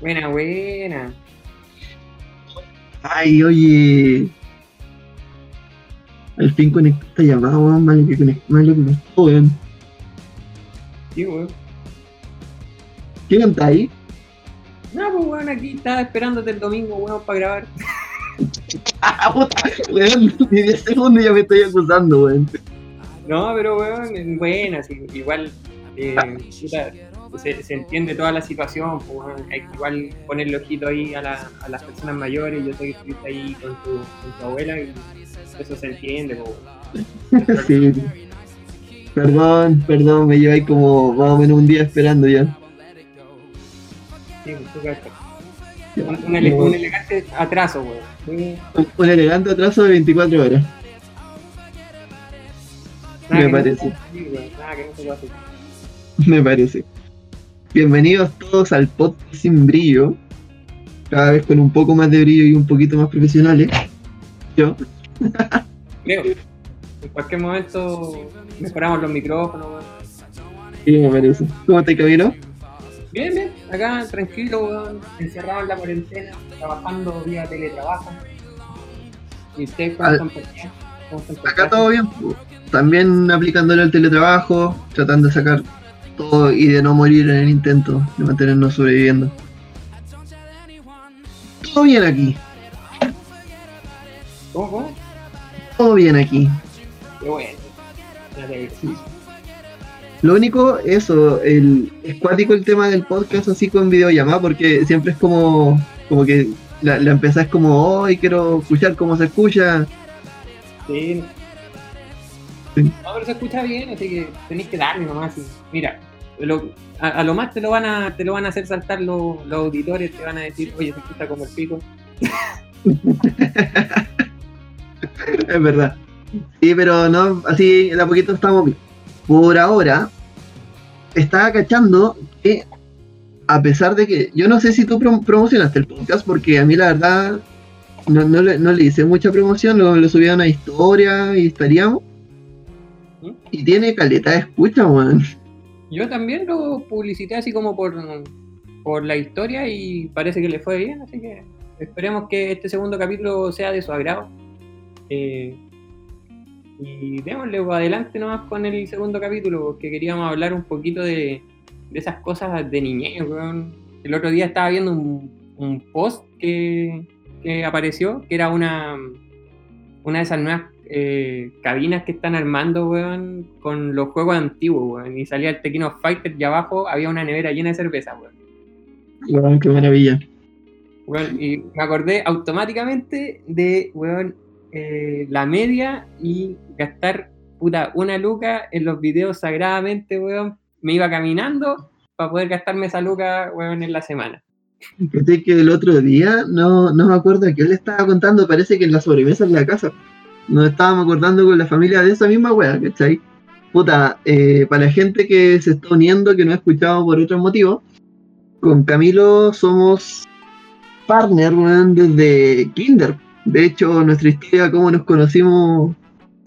Buena, buena. Ay, oye. Al fin conecté esta llamada, weón. Malo que conecté, malo que costó, weón. Sí, weón. ¿Quién está ahí? No, pues weón, aquí estaba esperándote el domingo, weón, para grabar. Ah, puta, weón. Ni 10 segundos ya me estoy acusando, weón. No, pero weón, buena, sí, igual eh, se, se entiende toda la situación, pues, hay que igual ponerle ojito ahí a, la- a las personas mayores, yo sé que estuviste ahí con tu, con tu abuela y eso se entiende, pues. Sí. Perdón, perdón, me lleváis como más o menos un día esperando ya. Sí, tú cachas. un, un ele- un elegante atraso, weón. Sí, Un, un elegante atraso de 24 horas, nada me no- parece. nada que no se pueda hacer. Me parece. Bienvenidos todos al podcast sin brillo. Cada vez con un poco más de brillo y un poquito más profesionales. Yo. Creo. En cualquier momento mejoramos los micrófonos. Sí, me parece. ¿Cómo está Camilo? Bien, bien, acá tranquilo, weón, encerrado en la cuarentena, trabajando vía teletrabajo. ¿Y ustedes cómo Al- están por allá? ¿Cómo están Acá todo bien. También aplicándole el teletrabajo, tratando de sacar todo y de no morir en el intento de mantenernos sobreviviendo. Todo bien aquí. ¿Cómo, cómo? Todo bien aquí. Qué bueno. Lo único, eso, el, es cuático el tema del podcast así con videollamada, porque siempre es como, como que la, la empezás como, hoy quiero escuchar cómo se escucha. Sí. Sí. No, pero se escucha bien, así que tenéis que darle nomás. y Mira, lo- a, a lo más te lo van a te lo van a hacer saltar los, los auditores, te van a decir, oye, se escucha como el pico. Es verdad. Sí, pero no, así de a poquito estamos bien. Por ahora, estaba cachando que, a pesar de que, yo no sé si tú prom- promocionaste el podcast, porque a mí la verdad no, no, le, no le hice mucha promoción, luego le subí a una historia y estaríamos. ¿Mm? Y tiene caleta de escucha, weón. Yo también lo publicité así como por, por la historia y parece que le fue bien, así que esperemos que este segundo capítulo sea de su agrado. Eh, y démosle pues, adelante nomás con el segundo capítulo, porque queríamos hablar un poquito de, de esas cosas de niñez, weón. El otro día estaba viendo un, un post que, que apareció, que era una, una de esas nuevas eh, cabinas que están armando, weón, con los juegos antiguos, weón. Y salía el Tekken of Fighter y abajo había una nevera llena de cerveza, weón. Weón, qué maravilla. Weón, y me acordé automáticamente de, weón, eh, la media y gastar, puta, una luca en los videos sagradamente, weón. Me iba caminando para poder gastarme esa luca, weón, en la semana. Fíjate que el otro día, no, no me acuerdo a qué le estaba contando, parece que en la sobremesa en la casa. Nos estábamos acordando con la familia de esa misma wea, ¿cachai? Puta, eh, para la gente que se está uniendo, que no ha escuchado por otros motivos, con Camilo somos partner, weón, desde Kinder. De hecho, nuestra historia, cómo nos conocimos,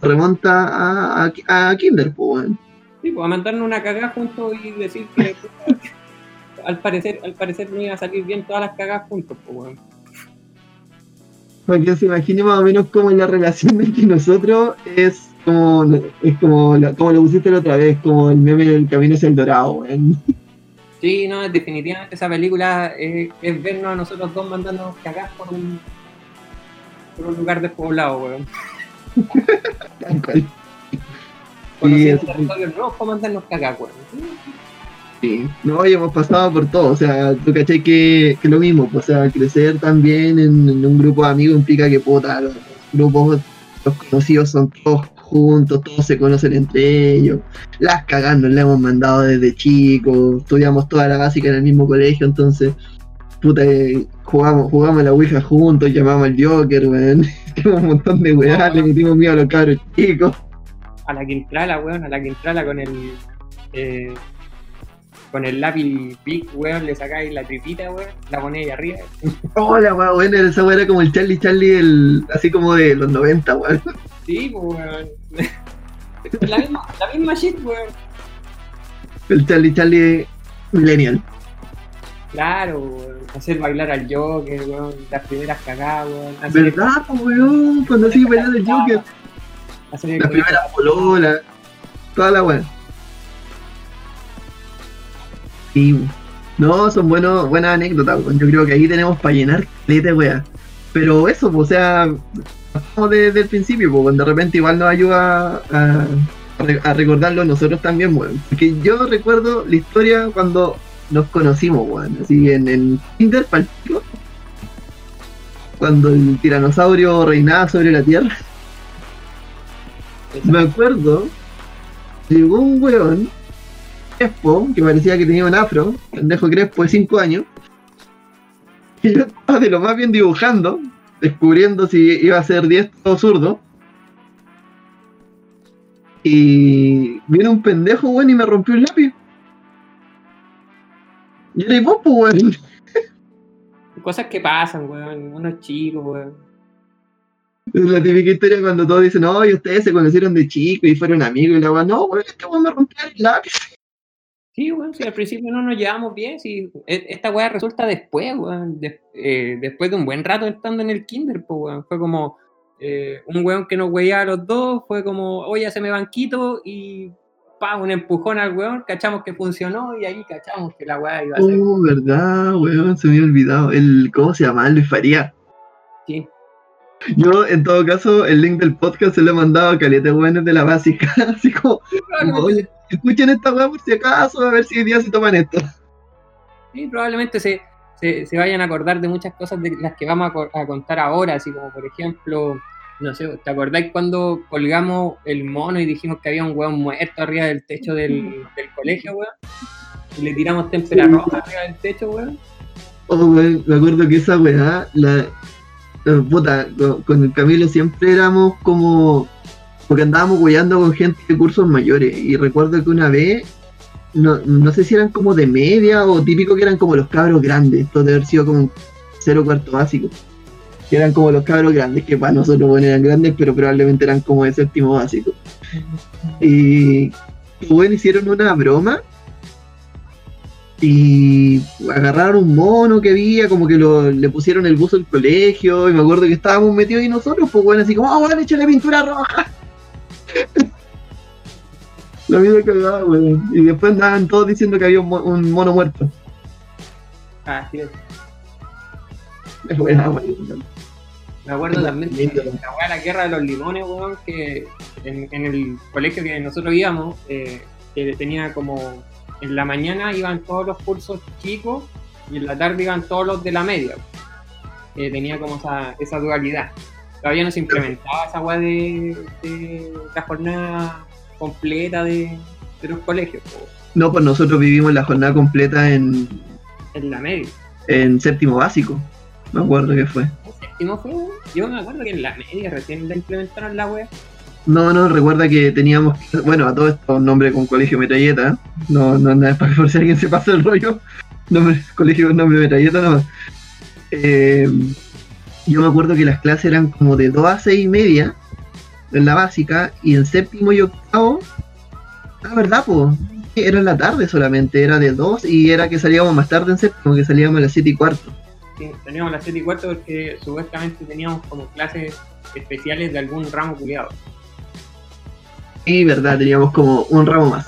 remonta a, a, Kinder, pues, weón. Sí, pues a mandarnos una cagada juntos y decir que al parecer, al parecer me iba a salir bien todas las cagadas juntos, pues, weón. Para que se imagine más o menos cómo es la relación entre nosotros es como es como, la- como lo pusiste la otra vez, como el meme del camino hacia el dorado, weón. Sí, no, definitivamente esa película es, es vernos a nosotros dos mandándonos cagadas por un, por un lugar despoblado, weón. Tal cual. Conociendo Sí, territorios nuevos para mandarnos cagadas, weón. Sí. No, y hemos pasado por todo, o sea, tú cachai que, que lo mismo, pues, o sea, crecer también en, en un grupo de amigos implica que puta, los grupos, los conocidos son todos juntos, todos se conocen entre ellos, las cagas nos las hemos mandado desde chicos, estudiamos toda la básica en el mismo colegio, entonces, puta, eh, jugamos, jugamos a la Ouija juntos, llamamos al Joker, weón, hicimos un montón de weá, le metimos miedo a los cabros chicos. A la Quintrala, weón, a la Quintrala con el. eh, con el lápiz Big, weón, le sacáis la tripita, weón, la ponéis ahí arriba. Hola, weón, bueno, esa weá era como el Charlie Charlie, el, así como de los 90, weón. Sí, pues, weón. la misma, la misma shit, weón. El Charlie Charlie Millennial. Claro, weón. Hacer bailar al Joker, weón. Las primeras cagadas, weón. Hacer el- ¿Verdad, po, weón? Cuando hacía bailar el Joker. el Las primeras pololas. Toda la weá. Sí, no, son buenos, buenas anécdotas. Yo creo que ahí tenemos para llenar caleta, weá. Pero eso, pues, o sea, pasamos desde el principio, pues, de repente igual nos ayuda a, a re- a recordarlo nosotros también, weón. Porque yo recuerdo la historia cuando nos conocimos, weón. Así en el Kinder, palpico. Cuando el tiranosaurio reinaba sobre la Tierra. Me acuerdo, llegó un weón, Crespo, que parecía que tenía un afro, pendejo Crespo de 5 años, y yo estaba de lo más bien dibujando, descubriendo si iba a ser diestro o zurdo, y viene un pendejo, weón, y me rompió el lápiz. Y era vos, pues, weón. Cosas que pasan, weón. Unos chicos, weón. Es la típica historia cuando todos dicen, no, y ustedes se conocieron de chico y fueron amigos, y la weón, no, weón, este weón me rompió el lápiz. Sí, weón, si al principio no nos llevamos bien, si e- esta weá resulta después, weón, de- eh, después de un buen rato estando en el kinder, pues, weón, fue como eh, un weón que nos weía a los dos, fue como, oye, haceme banquito y pa, un empujón al weón, cachamos que funcionó y ahí cachamos que la weá iba a ser, Oh, verdad, weón, se me había olvidado. El, ¿Cómo se llama? Luis Faría. sí, Yo, en todo caso, el link del podcast se lo he mandado a Caleta Weones de la básica. Así como, oye, escuchen esta weá por si acaso, a ver si hoy día se toman esto. sí, probablemente se, se, se vayan a acordar de muchas cosas de las que vamos a, co- a contar ahora, así como por ejemplo, no sé, ¿te acordáis cuando colgamos el mono y dijimos que había un weón muerto arriba del techo del, del colegio, weón? Y le tiramos témpera Sí. roja arriba del techo, weón. Oh, weón, me acuerdo que esa weá, la. Eh, puta, con, con el Camilo siempre éramos como. Porque andábamos weyando con gente de cursos mayores. Y recuerdo que una vez. No, no sé si eran como de media o típico que eran como los cabros grandes. Esto debe haber sido como un cero cuarto básico. Que eran como los cabros grandes, que para nosotros bueno, eran grandes, pero probablemente eran como de séptimo básico. Y bueno, hicieron una broma y agarraron un mono que había, como que lo, le pusieron el buzo al colegio, y me acuerdo que estábamos metidos ahí nosotros, pues bueno, así como, ¡ah, bueno, échale pintura roja! La vida cagada, weón. Y después andaban todos diciendo que había un, un mono muerto. Ah, sí, Es buena, weón. me acuerdo también de la la guerra de los limones, weón, que en, en el colegio que nosotros íbamos, eh, que tenía como, en la mañana iban todos los cursos chicos y en la tarde iban todos los de la media. Eh, tenía como esa, esa dualidad. Todavía no se implementaba esa weá de, de la jornada completa de, de los colegios, po, No, pues nosotros vivimos la jornada completa en, en la media. en séptimo básico. Me acuerdo que fue. ¿En séptimo fue? Yo me acuerdo que en la media recién la implementaron la wea. No, no, recuerda que teníamos, bueno, a todo esto un nombre con colegio metralleta, no, no, no es para por si alguien se pasa el rollo, nombre, colegio con nombre metralleta nomás. Eh, yo me acuerdo que las clases eran como de 2 a 6 y media en la básica y en séptimo y octavo, ah, verdad, pues, era en la tarde solamente, era de 2 y era que salíamos más tarde en séptimo, que salíamos a las 7 y cuarto. Sí, teníamos las 7 y cuarto porque supuestamente teníamos como clases especiales de algún ramo culiado. Y verdad, teníamos como un ramo más.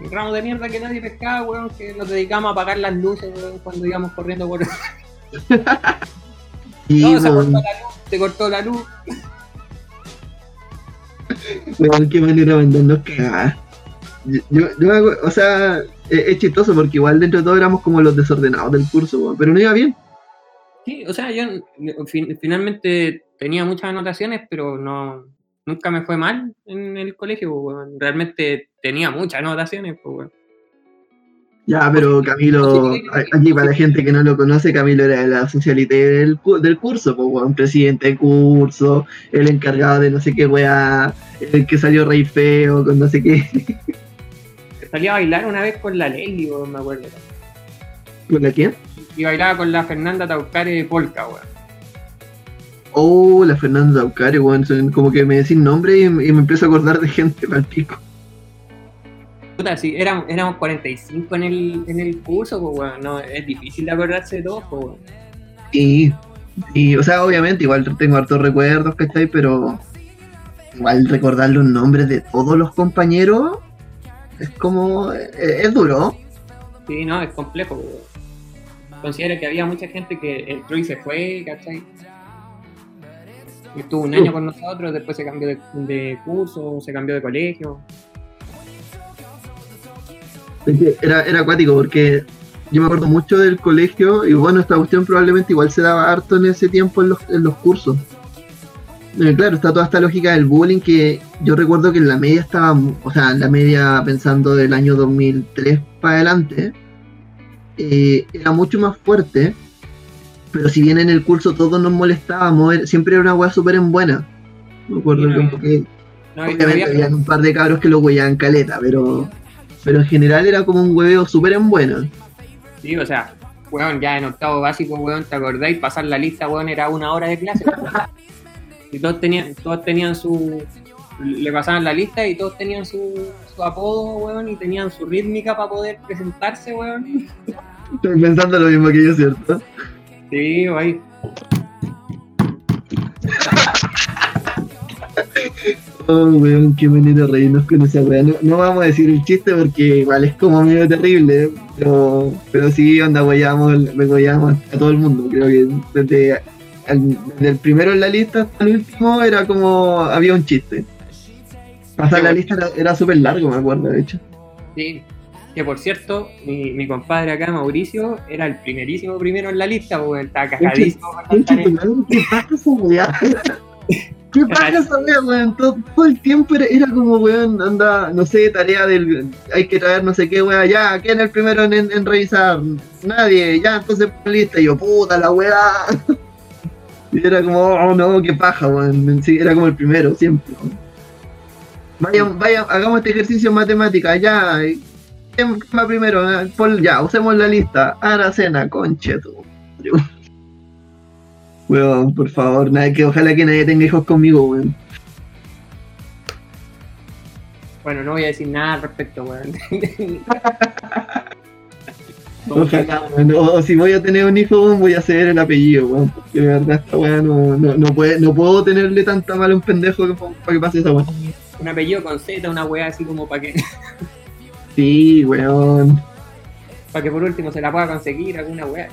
Un ramo de mierda que nadie pescaba, weón, que nos dedicamos a apagar las luces, weón, cuando íbamos corriendo por... Y No, se cortó la luz, se cortó la luz. Weón, qué manera mandarnos cagadas. Yo, yo, o sea, es, es chistoso porque igual dentro de todo éramos como los desordenados del curso, weón, pero no iba bien. Sí, o sea, yo fin- finalmente tenía muchas anotaciones, pero no nunca me fue mal en el colegio, weón. Realmente tenía muchas anotaciones, pues, weón. Ya, pero Camilo, aquí para la gente que no lo conoce, Camilo era de la socialité del, del curso, pues, weón, presidente de curso, el encargado de no sé qué weá, el que salió rey feo, con no sé qué. Salí a bailar una vez con la Lely, weón, me acuerdo. ¿Con la quién? Y bailaba con la Fernanda Taucare Polka, weón. Oh, la Fernanda Daucare, weón, como que me decís nombre y, y me empiezo a acordar de gente el pico. Puta, sí, éramos, éramos 45 en el, en el curso, pues, weón. No, es difícil de acordarse de todos, pues, weón. Y, y, o sea, obviamente, igual tengo hartos recuerdos, ¿cachai? Pero igual recordar los nombres de todos los compañeros es como. Es, es duro. Sí, no, es complejo, pues, weón. Considero que había mucha gente que entró y se fue, ¿cachai? Estuvo un año con nosotros, después se cambió de, de curso, se cambió de colegio. Era, era acuático porque yo me acuerdo mucho del colegio y bueno, esta cuestión probablemente igual se daba harto en ese tiempo en los, en los cursos. Eh, claro, está toda esta lógica del bullying que yo recuerdo que en la media estaba, o sea, en la media pensando del año 2003 para adelante, eh, era mucho más fuerte, pero si bien en el curso todos nos molestábamos, siempre era una weá súper en buena. Me acuerdo Sí, como que No, Obviamente había- había un par de cabros que lo huellaban caleta, pero, pero en general era como un hueveo súper en buena. Sí, o sea, weón, ya en octavo básico, weón, ¿te acordáis? Pasar la lista, weón, era una hora de clase. y todos tenían, todos tenían su. Le pasaban la lista y todos tenían su, su apodo, weón, y tenían su rítmica para poder presentarse, weón. Estoy pensando lo mismo que yo, ¿cierto? Sí, ahí. Oh, weón, qué manera de reírnos con esa weá. No, no vamos a decir el chiste porque igual es como medio terrible, pero, pero sí, onda, weyamos, me weyamos a todo el mundo. Creo que desde, al- desde el primero en la lista hasta el último era como, había un chiste. Pasar la lista era, era súper largo, me acuerdo, de hecho. Sí. Que por cierto, mi, mi compadre acá, Mauricio, era el primerísimo primero en la lista, weón. Estaba cajadísimo ¿Qué pasa esa weá? ¿Qué pasa weón? Todo, todo el tiempo era, era como, weón, anda, no sé, tarea del. Hay que traer no sé qué, weá, ya, ¿quién es el primero en, en revisar? Nadie, ya, entonces lista. Y yo, puta la weá. Y era como, oh no, qué paja, weón. Sí, era como el primero, siempre. weón. Vaya, vaya, hagamos este ejercicio en matemática, ya. ¿Quién va primero? Pon- ya, usemos la lista. Aracena, conche madre, Weón, por favor, nada, que ojalá que nadie tenga hijos conmigo, weón. Bueno, no voy a decir nada al respecto, weón. Ojalá, weón. O, si voy a tener un hijo, voy a ceder el apellido, weón. Porque de verdad esta weá no, no, no, puede, no puedo tenerle tanta mala a un pendejo que, para que pase esa weá. Un apellido con Z, una weá así como para que, Sí, weón. para que por último se la pueda conseguir alguna weá.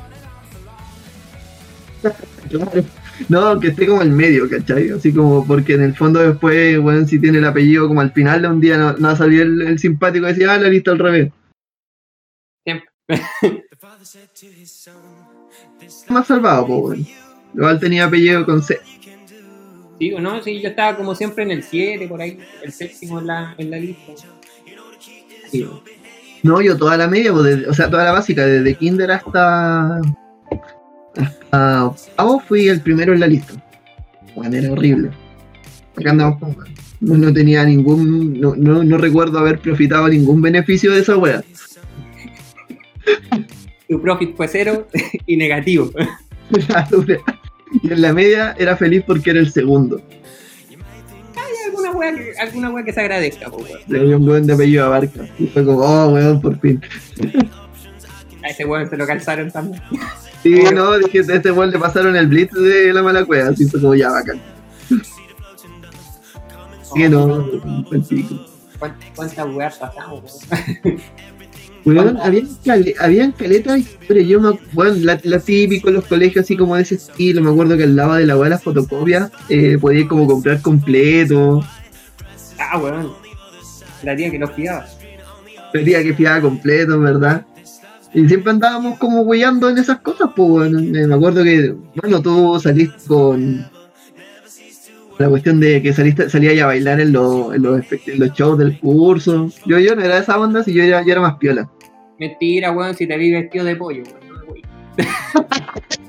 Claro. No, que esté como al medio, ¿cachai? Así como porque en el fondo después, weón, si tiene el apellido como al final de un día no, no va a salir el, el simpático y decir, ah, la lista al revés. Siempre. Más salvado, po, weón. Igual tenía apellido con C. Sí, o no, sí, yo estaba como siempre en el 7, por ahí, el séptimo en la, en la lista. Sí. No, yo toda la media, desde- o sea, toda la básica, desde kinder hasta. hasta octavo fui el primero en la lista. Bueno, era horrible. Acá andamos con no, no tenía ningún. No, no, no recuerdo haber profitado ningún beneficio de esa wea. Tu profit fue cero y negativo. Y en la media era feliz porque era el segundo. Alguna weá que, alguna weá que se agradezca, po, weón. Le dio un weón de apellido a Barca. Y fue como, oh, weón, por fin. A ese weón se lo calzaron también. Sí, no, dije, a este weón le pasaron el blitz de la mala cueva. Así fue como, ya, bacán. Que no. ¿Cuántas, weas pasamos, weón? Habían, cale- habían caletas, pero yo me bueno, la, la típico los colegios así como de ese estilo, me acuerdo que al lado de la weá de las fotocopias eh, podía como comprar completo, Ah, weón. La tía que los pillaba. pedía que fiaba completo, ¿verdad? Y siempre andábamos como weyando en esas cosas, pues eh, me acuerdo que, bueno, tú saliste con la cuestión de que saliste, salía a bailar en, los- en los, espe- en los shows del curso. Yo, yo no era de esa onda, si yo era, yo era más piola. Mentira, weón, si te vi vestido de pollo, weón.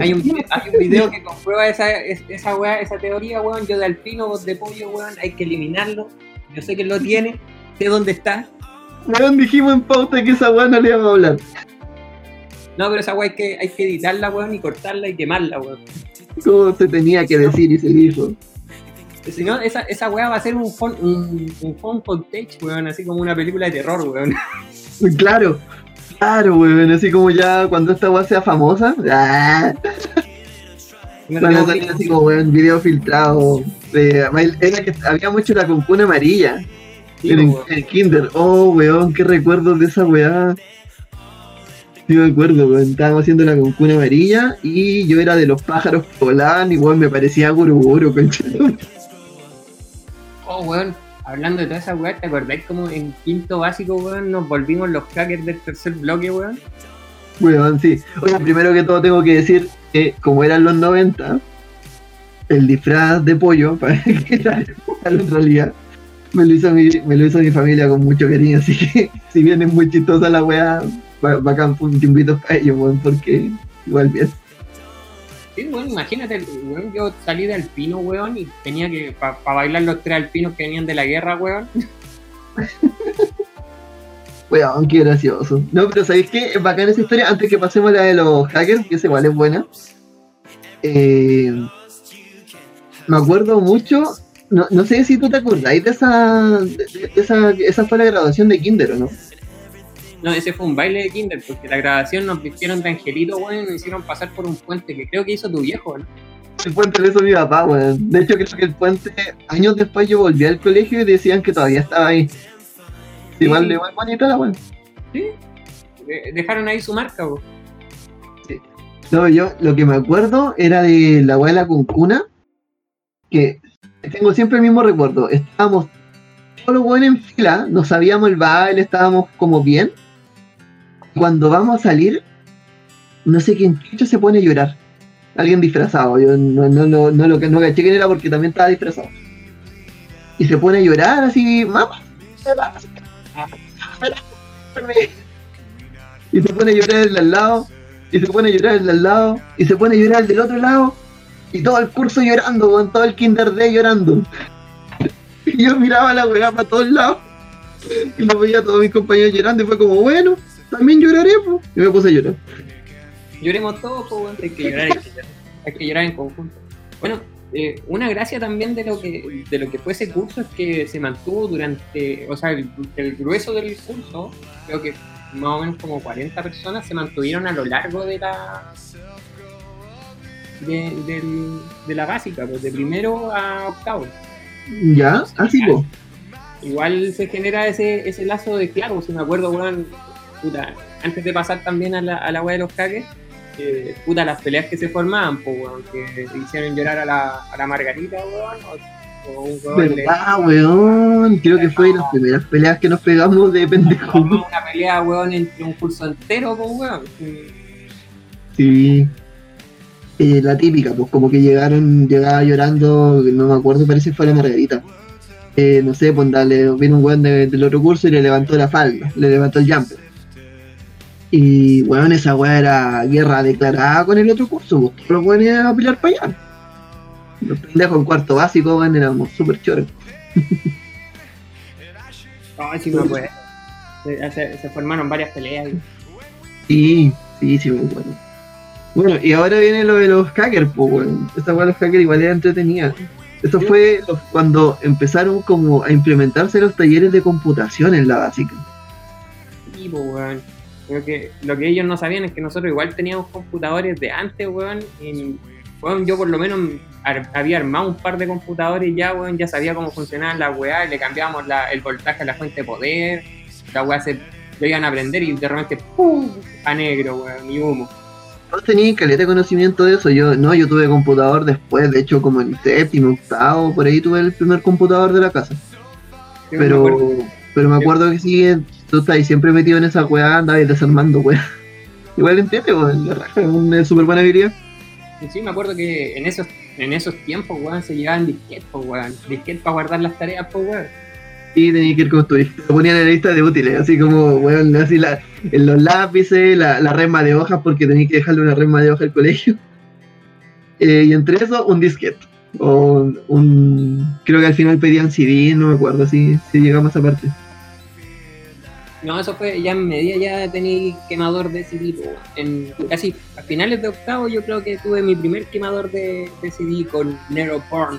hay, un, vide- hay un video que comprueba esa, es- esa weá, esa teoría, weón. Yo de alpino, de pollo, weón, hay que eliminarlo. Yo sé que lo tiene, sé dónde está. Weón, dijimos en pauta que esa weá no le íbamos a hablar. No, pero esa weá hay que, hay que editarla, weón, y cortarla y quemarla, weón. Como se tenía que decir y se dijo. Si no, esa, esa weá va a ser un phone, un, un phone footage, weón, así como una película de terror, weón. Claro, claro, weón, así como ya cuando esta weá sea famosa, ¡ah! Van a salir así como weón, video filtrado. de- era que había mucho la concuna amarilla Sí, en, en Kinder. Oh, weón, qué recuerdos de esa weá. Sí me acuerdo, weón. Estábamos haciendo la concuna amarilla y yo era de los pájaros que volaban y weón me parecía guruguru, concha. Oh, weón, hablando de toda esa weá, ¿te acordáis como en quinto básico, weón, nos volvimos los hackers del tercer bloque, weón? Weón, sí. Oye, primero que todo tengo que decir que como eran los 90, el disfraz de pollo, para que era en realidad, me lo, hizo mi, me lo hizo mi familia con mucho cariño, así que si bien es muy chistosa la weá, ba- bacán, te invito a ellos, weón, porque igual bien. Sí, weón, imagínate, weón, yo salí de alpino, weón, y tenía que, para bailar los tres alpinos que venían de la guerra, weón. Weón, qué gracioso. No, pero ¿sabéis qué? Es bacán esa historia. Antes que pasemos la de los hackers, que esa igual es buena. Eh, me acuerdo mucho. No, no sé si tú te acordáis de esa, de esa. Esa fue la graduación de Kinder, ¿o no? No, ese fue un baile de kinder, porque la grabación nos vistieron de angelito, weón, y nos hicieron pasar por un puente que creo que hizo tu viejo, ¿no? El puente lo hizo mi papá, weón. De hecho, creo que el puente, años después yo volví al colegio y decían que todavía estaba ahí. Igual, igual bonita la weón. Sí. De- Dejaron ahí su marca, weón. No, yo lo que me acuerdo era de la abuela con cuna, que tengo siempre el mismo recuerdo. Estábamos todos los buenos en fila, no sabíamos el baile, estábamos como bien. Cuando vamos a salir, no sé quién se pone a llorar. Alguien disfrazado, yo no, no, no, no, lo que no caché quién era porque también estaba disfrazado. Y se pone a llorar así, mamá. Y se pone a llorar el de al lado, y se pone a llorar el de al lado, y se pone a llorar el del otro lado, y todo el curso llorando, con todo el kinder day llorando. Y yo miraba la weá para todos lados, y lo veía a todos mis compañeros llorando, y fue como, bueno, también lloraré, pues. Y me puse a llorar. Lloremos todos, pues, hay que llorar, hay que llorar, hay que llorar en conjunto. Bueno, eh, una gracia también de lo que de lo que fue ese curso es que se mantuvo durante, o sea, el, el grueso del curso, creo que más o menos como 40 personas se mantuvieron a lo largo de la de, de la básica, pues de primero a octavo. ¿Ya? Así, pues. Igual se genera ese, ese lazo de claro, si me acuerdo, weón, puta, antes de pasar también a la, a la weá de los hackers, eh, puta, las peleas que se formaban, pues, weón, que hicieron llorar a la, a la Margarita, weón, o, o un weón le ¿Verdad, weón? Creo que fue de las primeras peleas que nos pegamos de pendejo. una pelea, weón, entre un curso entero, pues, weón. Sí. Eh, la típica, pues como que llegaron, llegaba llorando, no me acuerdo, parece que fue la Margarita. Eh, no sé, pues dale, vino un weón de- del otro curso y le levantó la falda, le levantó el jumper. Y weón, esa weá era guerra declarada con el otro curso, pues todos los weones iban a pelear para allá. Los pendejos en cuarto básico, weón, éramos súper choros. Ay, sí me acuerdo. Se, se- se formaron varias peleas. y- Sí, sí, sí, muy bueno. Bueno, y ahora viene lo de los hackers, pues, weón. Esta weá de los hackers igual era entretenida. Esto fue cuando empezaron como a implementarse los talleres de computación en la básica. Sí, pues, weón. Creo que lo que ellos no sabían es que nosotros igual teníamos computadores de antes, weón. Y, weón, yo por lo menos ar- había armado un par de computadores ya, weón. Ya sabía cómo funcionaban las weá. Le cambiábamos la- el voltaje a la fuente de poder. La weá se lo iban a aprender y de repente, ¡pum! a negro, weón, y humo. No tenía caleta de conocimiento de eso. Yo, no, yo tuve computador después, de hecho, como en séptimo, octavo, por ahí tuve el primer computador de la casa. Pero, pero me acuerdo que sí, tú estás ahí siempre metido en esa weá, andabas desarmando weá. Igual entiende, weón, la raja, es una súper buena habilidad. Sí, me acuerdo que en esos, en esos tiempos, weón, se llevaban disquetes, weón. Disquetes para guardar las tareas, pues, weón. Y tenía que ir con tu. Lo ponían en la lista de útiles, así como, weón, así la, en los lápices, la, la resma de hojas, porque tenía que dejarle una resma de hoja al colegio. Eh, y entre eso, un disquete. O un. Creo que al final pedían CD, no me acuerdo si, si llegamos a esa parte. No, eso fue ya en media ya tenía quemador de CD, en casi a finales de octavo yo creo que tuve mi primer quemador de, de CD con Nero Porn.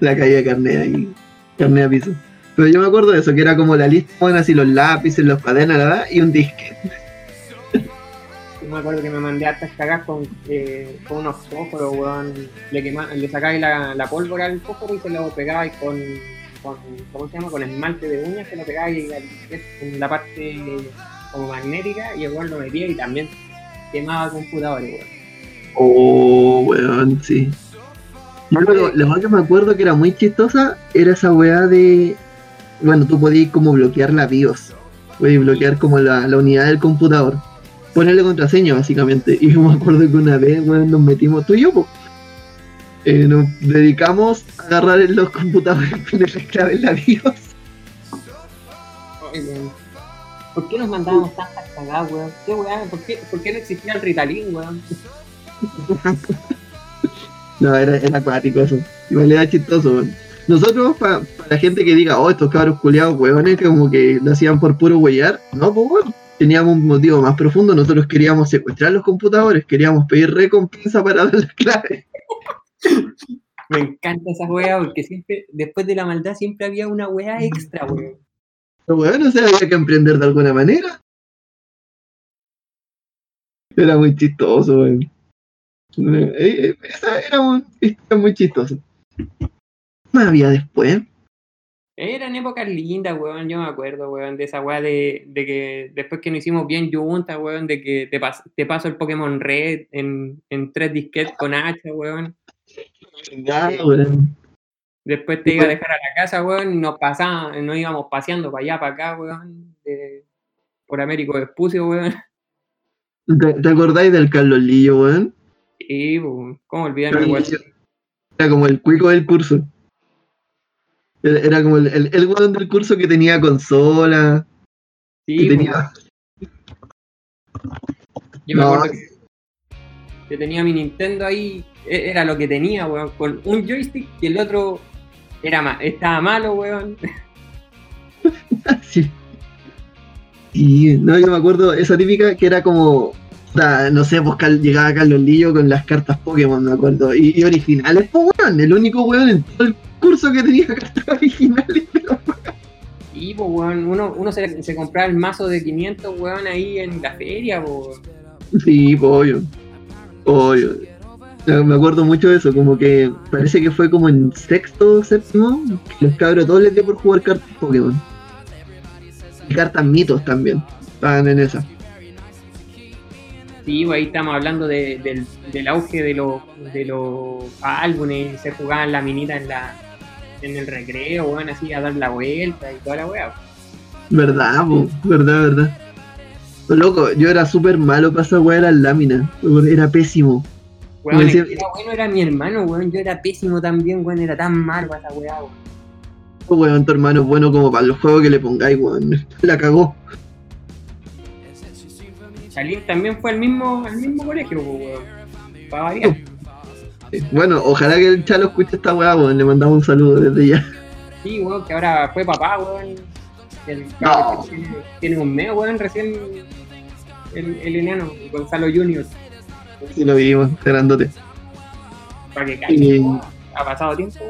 La caída de carne ahí. Carne a piso. Pero yo me acuerdo de eso, que era como la lista, bueno, así los lápices, los cuadernos, la verdad, y un disque. Yo me acuerdo que me mandé hartas cagas con, eh, con unos fósforos, weón. Le, quema- le sacáis la, la pólvora al fósforo y se lo pegáis con, con, ¿cómo se llama? Con esmalte de uñas, se lo pegáis al- en la parte como magnética y el weón lo metía y también quemaba computadores, weón. Oh, weón, sí. Yo lo, lo más que me acuerdo que era muy chistosa era esa weá de. Bueno, tú podías como bloquear la BIOS. Podías bloquear como la, la unidad del computador. Ponerle contraseña, básicamente. Y yo me acuerdo que una vez, weón, nos metimos, tú y yo, po, eh, nos dedicamos a agarrar en los computadores y ponerle clave en la BIOS. Ay, weón. ¿Por qué nos mandábamos tantas cagadas, weón? ¿Qué weón? ¿Por qué, ¿Por qué no existía el Ritalin, weón? No, era, era acuático eso. Igual era chistoso, weón. Nosotros, para la gente que diga, oh, estos cabros culiados, weones, que como que lo hacían por puro huellar, no, pues weón. Teníamos un motivo más profundo, nosotros queríamos secuestrar los computadores, queríamos pedir recompensa para dar las claves. Me encanta esa weá porque siempre, después de la maldad, siempre había una weá extra, weón. Weón, o sea, había que emprender de alguna manera. Era muy chistoso, weón. Eh, eh, era un- era muy chistoso. ¿Qué más había después? Eran épocas lindas, weón, yo me acuerdo, weón, de esa weá de, de que después que nos hicimos bien juntas, weón, de que te, pas- te paso el Pokémon Red en, en tres disquetes con hacha, weón. Weón. Después te iba a dejar a la casa, weón, y nos pasaba, nos íbamos paseando para allá, para acá, weón, de- por Américo Vespucio, weón. ¿Te, te acordáis del Carlos Lillo, weón? Y, weón, ¿cómo olvidarme, weón? Era como el cuico del curso. Era, era como el, el, el weón del curso que tenía consola. Sí, que tenía... Yo me No. acuerdo que, que tenía mi Nintendo ahí, era lo que tenía, weón, con un joystick y el otro era ma- estaba malo, weón. Sí. Y no, yo me acuerdo esa típica que era como. No sé, pues llegaba Carlos Lillo con las cartas Pokémon, me acuerdo. Y, y originales, pues weón. El único weón en todo el curso que tenía cartas originales. pero- Y, pues, weón, uno, uno se, se compraba el mazo de 500, weón, ahí en la feria, weón. Sí, pues, obvio. Ya, Me acuerdo mucho de eso, como que parece que fue como en sexto, séptimo, que los cabros todos les dio por jugar cartas Pokémon. Y cartas mitos también, estaban en esa. Sí, pues, ahí estamos hablando de- del, del auge de los, de los álbumes, se jugaban la minita en la en el recreo, weón, así a dar la vuelta y toda la weá. Verdad, po, verdad, verdad. Loco, yo era súper malo para esa weá de las láminas. Era pésimo. Weón, el que era bueno era mi hermano, weón, yo era pésimo también, weón, era tan malo esa weá, weón. Oh, weón, tu hermano es bueno como para los juegos que le pongáis, weón. La cagó. Chalín también fue al mismo, al mismo colegio, weón. Para variar. Bueno, ojalá que el Chalo escuche esta weá, weón. Le mandamos un saludo desde ya. Sí, weón, que ahora fue papá, weón. El No. tiene, tiene un mes, weón, recién el, el enano, Gonzalo Junior. Sí, lo vimos, grandote. Para que caiga, Y-. Ha pasado tiempo.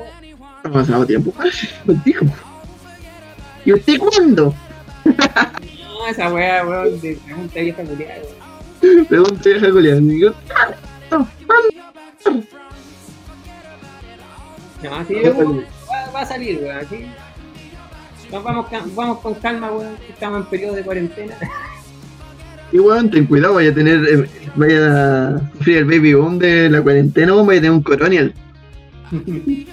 Ha pasado tiempo. Contigo. ¿Y usted cuándo? No, esa weá, weón, de pregunta vieja culiada, weón. Pregunta vieja Julián. Digo, No, así weón, va, va a salir, weón, así. Nos vamos, vamos con calma, weón, estamos en periodo de cuarentena. Y weón, ten cuidado, vaya a tener, eh, vaya a sufrir el baby boom de la cuarentena, vaya a tener un coronial.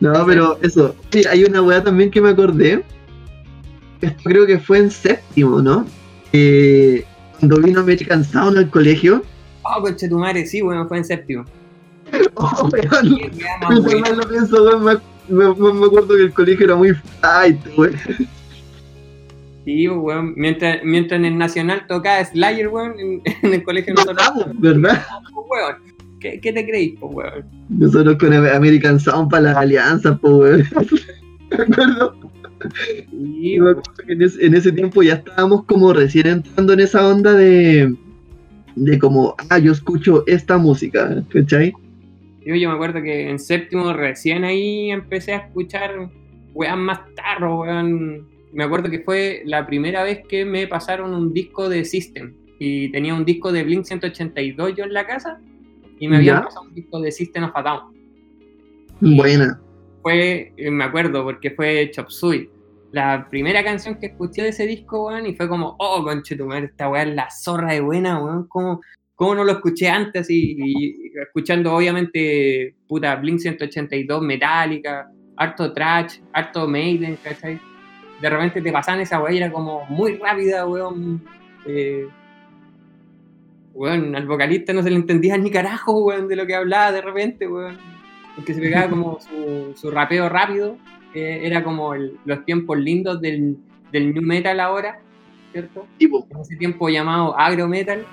No, pero eso, sí, hay una weá también que me acordé. Esto creo que fue en séptimo, ¿no? Eh, cuando vino American Sound al colegio. Oh, coche tu madre, sí, weón, fue en séptimo. Oh, weón, más mientras buena. más lo pienso, weón, más, me, me- me acuerdo que el colegio era muy fight, weón. Sí, weón, mientras, mientras en el Nacional tocaba Slayer, weón, en, en el colegio nosotros, Vamos, ¿verdad? weón. ¿Qué, ¿Qué te creís, po, weón? Nosotros con American Sound para las alianzas, pues, weón. Acuerdo. Sí, en, ese, en ese tiempo ya estábamos como recién entrando en esa onda de, de como, ah, yo escucho esta música, ¿cachai? Yo, yo me acuerdo que en séptimo recién ahí empecé a escuchar weón más tarro, weón. Me acuerdo que fue la primera vez que me pasaron un disco de System. Y tenía un disco de Blink 182 yo en la casa. Y me habían ¿Ya? pasado un disco de System of a Down. Buena. Fue, eh, me acuerdo, porque fue Chop Suey. La primera canción que escuché de ese disco, weón, y fue como, oh, conche tu madre, esta weá es la zorra de buena, weón. ¿Cómo, cómo no lo escuché antes? Y, y escuchando, obviamente, puta, Blink 182, Metallica, harto Trash, harto Maiden, ¿cachai? De repente te pasaban esa weá y era como muy rápida, weón. Eh, weón, al vocalista no se le entendía ni carajo, weón, de lo que hablaba de repente, weón. Porque se pegaba como su, su rapeo rápido. eh, era como el- los tiempos lindos del, del new metal ahora, ¿cierto? Tipo, En ese tiempo llamado agro metal.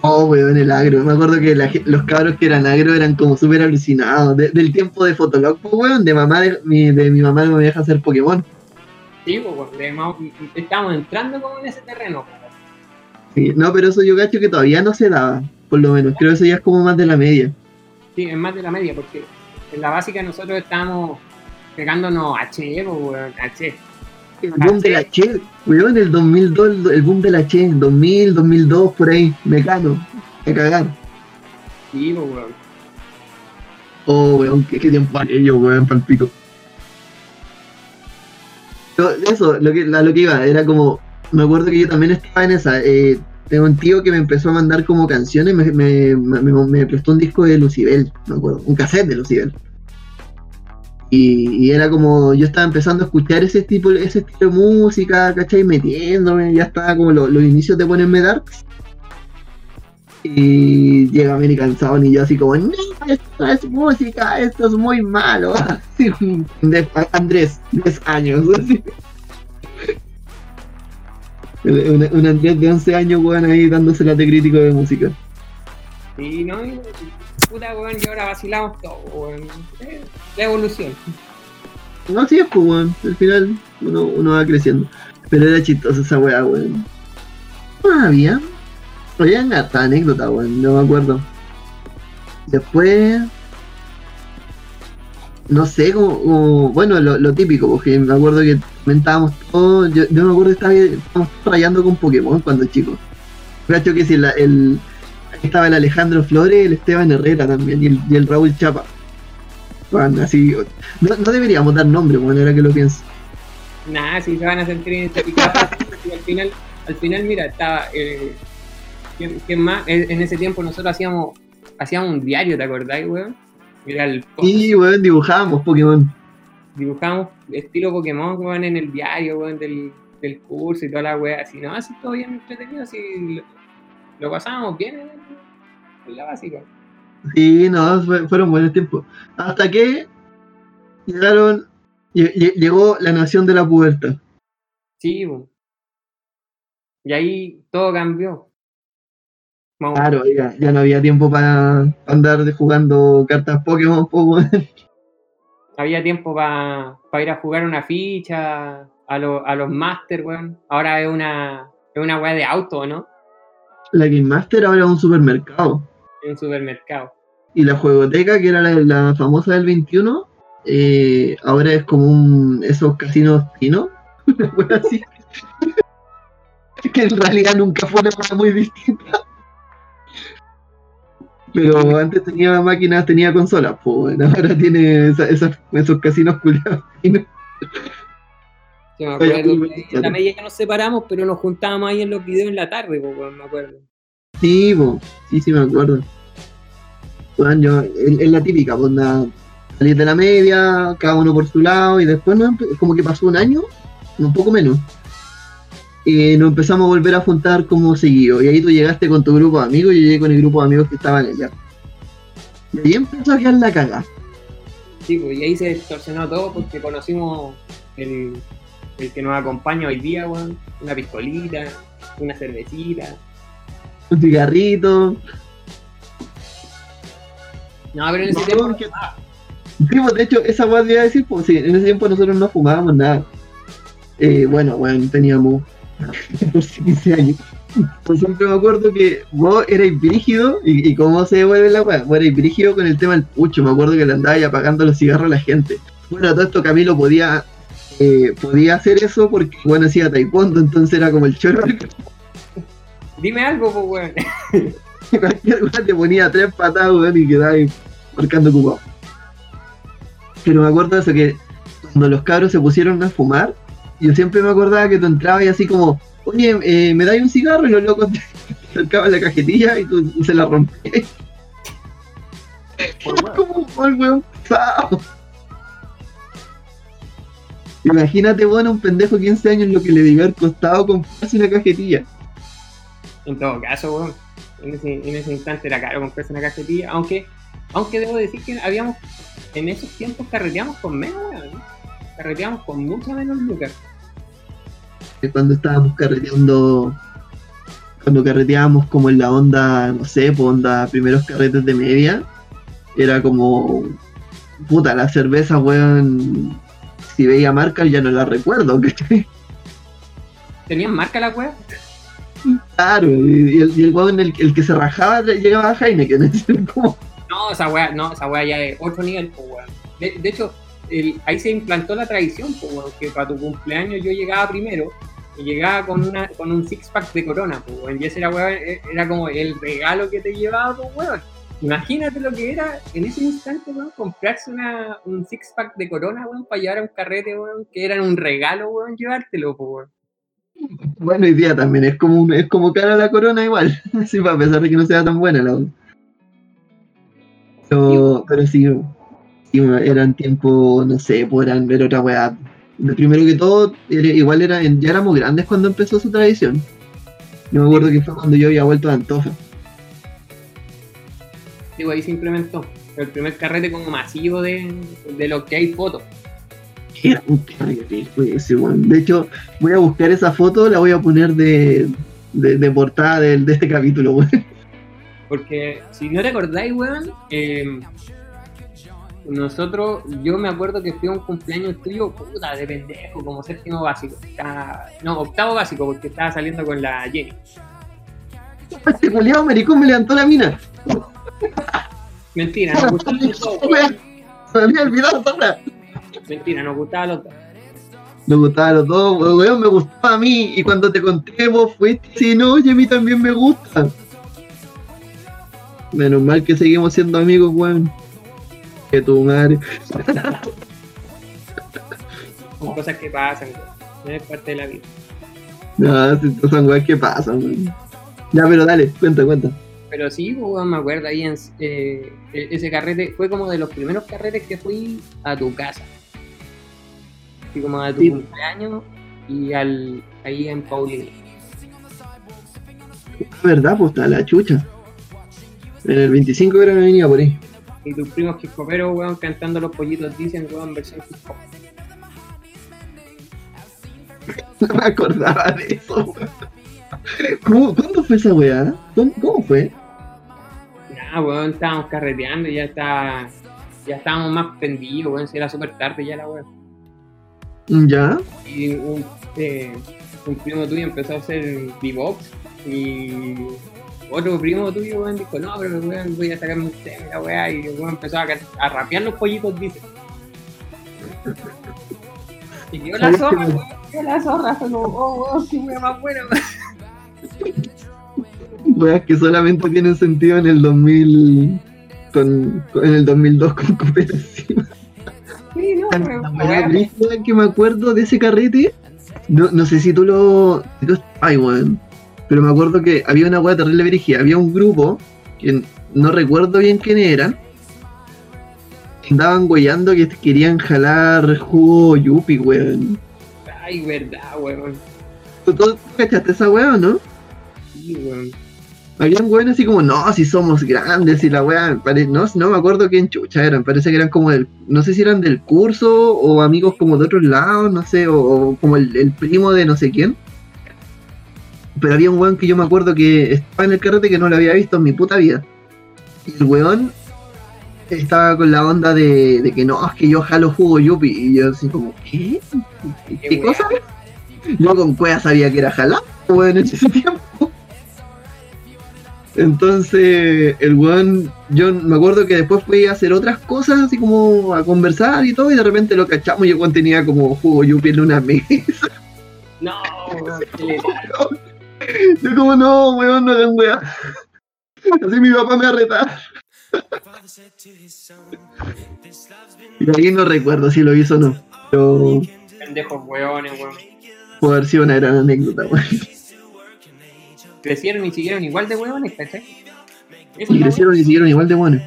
oh, weón, el agro. Me acuerdo que la los cabros que eran agro eran como súper alucinados. De- del tiempo de Fotolog, pues, weón, de mamá, de mi, de mi mamá no me deja hacer Pokémon. Sí, pues, estamos entrando como en ese terreno. pues. Sí, no, pero eso yo cacho que todavía no se daba, por lo menos. Creo que eso ya es como más de la media. Sí, es más de la media, porque en la básica nosotros estábamos pegándonos H, pues, weón, H. El boom de la Che, weón, el 2002, el, boom de la Che, 2000, 2002, por ahí, mecano, a cagar. Sí, weón. Oh, weón, qué, qué tiempo aquello, weón, palpico. Eso, lo que, a lo que iba, era como, me acuerdo que yo también estaba en esa, eh, tengo un tío que me empezó a mandar como canciones, me, me, me, me prestó un disco de Lucibel, me acuerdo, un cassette de Lucibel. Y, y era como, yo estaba empezando a escuchar ese tipo, ese estilo de música, ¿cachai? Metiéndome, ya estaba como lo- los inicios de ponerme darks. Y llega American Sound y yo así como, no, esto es música, esto es muy malo. Así, de- Andrés, 10 años. así. Un, un Andrés de 11 años, weón, ahí dándose la de crítico de música. Sí, no, puta, weón, y ahora vacilamos todo, weón. Eh, La evolución. No, sí, es pues, weón. Al final uno, uno va creciendo. Pero era chistosa esa weá, weón. No había. Había harta anécdota, weón. No me acuerdo. Después. No sé, como, bueno, lo, típico, porque me acuerdo que comentábamos todo. Yo, me acuerdo que estaba, estábamos rayando con Pokémon cuando chicos. Cacho que si la- el, estaba el Alejandro Flores, el Esteban Herrera también, y el, y el Raúl Chapa. Bueno, así, no, deberíamos dar nombre, bueno, ahora que lo pienso. Nada, si se van a sentir identificados. al final, al final, mira, estaba. Eh, ¿quién, quién más? En en ese tiempo nosotros hacíamos hacíamos un diario, ¿te acordás, weón? Era el Sí, weón, dibujábamos Pokémon. dibujamos estilo Pokémon, weón, en el diario, weón, del, del curso y toda la weá. Así, no, así todo bien entretenido, así lo, lo pasábamos bien en, en la básica. Sí, no, fue- fueron buenos tiempos. Hasta que llegaron, lle- lle- llegó la nación de la pubertad. Sí, weón. Y ahí todo cambió. Vamos, Claro, ya, ya no había tiempo para andar de- jugando cartas Pokémon, po, weón. había tiempo para ir a jugar una ficha a, lo- a los Master, weón. Ahora es una, es una weá de auto, ¿no? La Game Master ahora es un supermercado. Un supermercado. Y la juegoteca, que era la, la famosa del 21, eh, ahora es como un esos casinos chinos. Una así. que en realidad nunca fue una muy distinta. Pero antes tenía máquinas, tenía consolas, pues bueno, ahora tiene esa- esas- esos casinos culiados. Yo me acuerdo oye, que oye. en la media que nos separamos, pero nos juntábamos ahí en los videos en la tarde, po, me acuerdo. Sí, po, sí, sí me acuerdo. Bueno, yo, es, la típica, pues salir de la media, cada uno por su lado, y después no, como que pasó un año, un poco menos. Y nos empezamos a volver a juntar como seguido. Y ahí tú llegaste con tu grupo de amigos y yo llegué con el grupo de amigos que estaban allá. Y ahí empezó a quedar la caga. Sí, pues, y ahí se distorsionó todo porque conocimos el, el que nos acompaña hoy día, weón. Una piscolita, una cervecita. Un cigarrito. No, pero en ese No, tiempo. Sí, pues, de hecho, esa más iba a decir, pues sí, en ese tiempo nosotros no fumábamos nada. Eh, bueno, bueno, teníamos 14, 15 años. Pues siempre me acuerdo que vos erais brígido y, y cómo se devuelve la weá. Vos erais brígido con el tema del pucho. Me acuerdo que le andaba apagando los cigarros a la gente. Bueno, todo esto Camilo podía eh, podía hacer eso porque bueno hacía taekwondo, entonces era como el chorro. Dime algo, pues, weón. Cualquier weá te ponía tres patadas, weón, y quedaba ahí marcando ocupado. Pero me acuerdo de eso que cuando los cabros se pusieron a fumar, yo siempre me acordaba que tú entrabas y así como, oye, eh, me dais un cigarro y los locos te acercaban la cajetilla y tú se la rompías. como un weón pesado. Imagínate, bueno, un pendejo de 15 años lo que le debió haber costado comprarse una cajetilla. En todo caso, weón, en ese, en ese instante era caro comprarse una cajetilla, aunque, aunque debo decir que habíamos, en esos tiempos carreteamos con menos, weón, ¿no? carreteamos con mucho menos lucas. Cuando estábamos carreteando, cuando carreteábamos como en la onda, no sé, por onda primeros carretes de media, era como, puta, la cerveza, weón, si veía marcas ya no la recuerdo, ¿cachai? ¿Tenían marca la weá? Claro, y el, y el weón el, el que se rajaba llegaba a Heineken, como... No, esa weá, no, esa weá ya es otro nivel, pues weón. De, de hecho, el- ahí se implantó la tradición, pues weón, que para tu cumpleaños yo llegaba primero y llegaba con una con un six pack de corona, pues weón. Y ese era weón, eh, era como el regalo que te llevaba, pues weón. Imagínate lo que era en ese instante, weón, comprarse una, un six pack de corona, weón, para llevar a un carrete, weón, que era un regalo, weón, llevártelo, pues weón. Bueno, hoy día también es como un- es como cara la corona igual, sí, a pesar de que no sea tan buena la pero, pero sí, eran tiempos, no sé, podrán ver otra weá. Primero que todo, era- igual era, ya éramos grandes cuando empezó su tradición. Yo me acuerdo que fue cuando yo había vuelto a Antofa. Digo, ahí se implementó. El primer carrete como masivo de, de lo que hay fotos. Era un carrete, fue ese, weón. De hecho, voy a buscar esa foto, la voy a poner de, de, de portada del- de, este capítulo, weón. Porque si no recordáis, weón, eh, nosotros, yo me acuerdo que fui a un cumpleaños tuyo, puta, de pendejo, como séptimo básico. Estaba- no, octavo básico, porque estaba saliendo con la Jenny. Este culiado maricón me levantó la mina. Mentira, nos gustaba Se me había olvidado toda. Mentira, nos gustaba los dos. Me gustaban los dos, weón, me gustaba a mí. Y cuando te conté, vos fuiste, sí, no, oye, a mí también me gusta. Menos mal que seguimos siendo amigos, weón. Que tu madre. Son cosas que pasan. No es parte de la vida. No, si son weas que pasan, weón. Ya, pero dale, cuenta, cuenta. Pero sí, me acuerdo ahí en eh, e- ese carrete, fue como de los primeros carretes que fui a tu casa. Así como a tu Sí. cumpleaños y al ahí en Paulini. ¿Verdad? Pues está la chucha. En el 25 era una venía por ahí. Y tus primos hip hoperos, weón, cantando los pollitos dicen, weón, versión hip hop. No me acordaba de eso, weón. ¿Cómo, ¿Cuándo fue esa weá? ¿Cómo, cómo fue? Nah, weón, estábamos carreteando y ya está. Ya estábamos más prendidos, weón, si era súper tarde ya la weón. ¿Ya? Y un, eh, un primo tuyo empezó a hacer bebox y otro primo tuyo, weón, dijo, no, pero weón, voy a sacarme un tema, la weá, y weón empezó a, a rapear los pollitos, dice. Y quedó la zorra, weón, quedó la zorra, fue como, oh, weón, qué weá más buena, weón. Que solamente tienen sentido en el 2000. Con, con- en el 2002 con cooperación. Sí, no, pero, brígida que me acuerdo de ese carrete. No, no sé si tú lo. Ay, weón. Pero me acuerdo que había una weá terrible brígida. Había un grupo que no recuerdo bien quién eran. Andaban weyando que querían jalar jugo yupi, weón. ay, verdad, weón. ¿Tú, tú cachaste esa weá no? Sí, weón. Habían weones así como, no, si somos grandes y la weá, no, no me acuerdo quién chucha eran, parece que eran como del, no sé si eran del curso o amigos como de otros lados, no sé, o, o como el, el primo de no sé quién. Pero había un weón que yo me acuerdo que estaba en el carrete que no lo había visto en mi puta vida. Y el weón estaba con la onda de, de que no, es que yo jalo jugo yupi. Y yo así como, ¿qué? ¿Qué, Qué cosa? Yo con cueva sabía que era jalar, weón, en ese tiempo. Entonces, el weón, yo me acuerdo que después fui a hacer otras cosas, así como a conversar y todo, y de repente lo cachamos y el weón tenía como jugo yupi en una mesa. No, weón. Yo como, no, weón, no hagan weá. Así mi papá me va a retar. Y ahí no recuerdo si lo hizo o no. Pero Pendejos weones, weón. puede haber sido una gran anécdota, weón. Crecieron y siguieron igual de weones, ¿cachai? Y está crecieron y siguieron igual de buenos.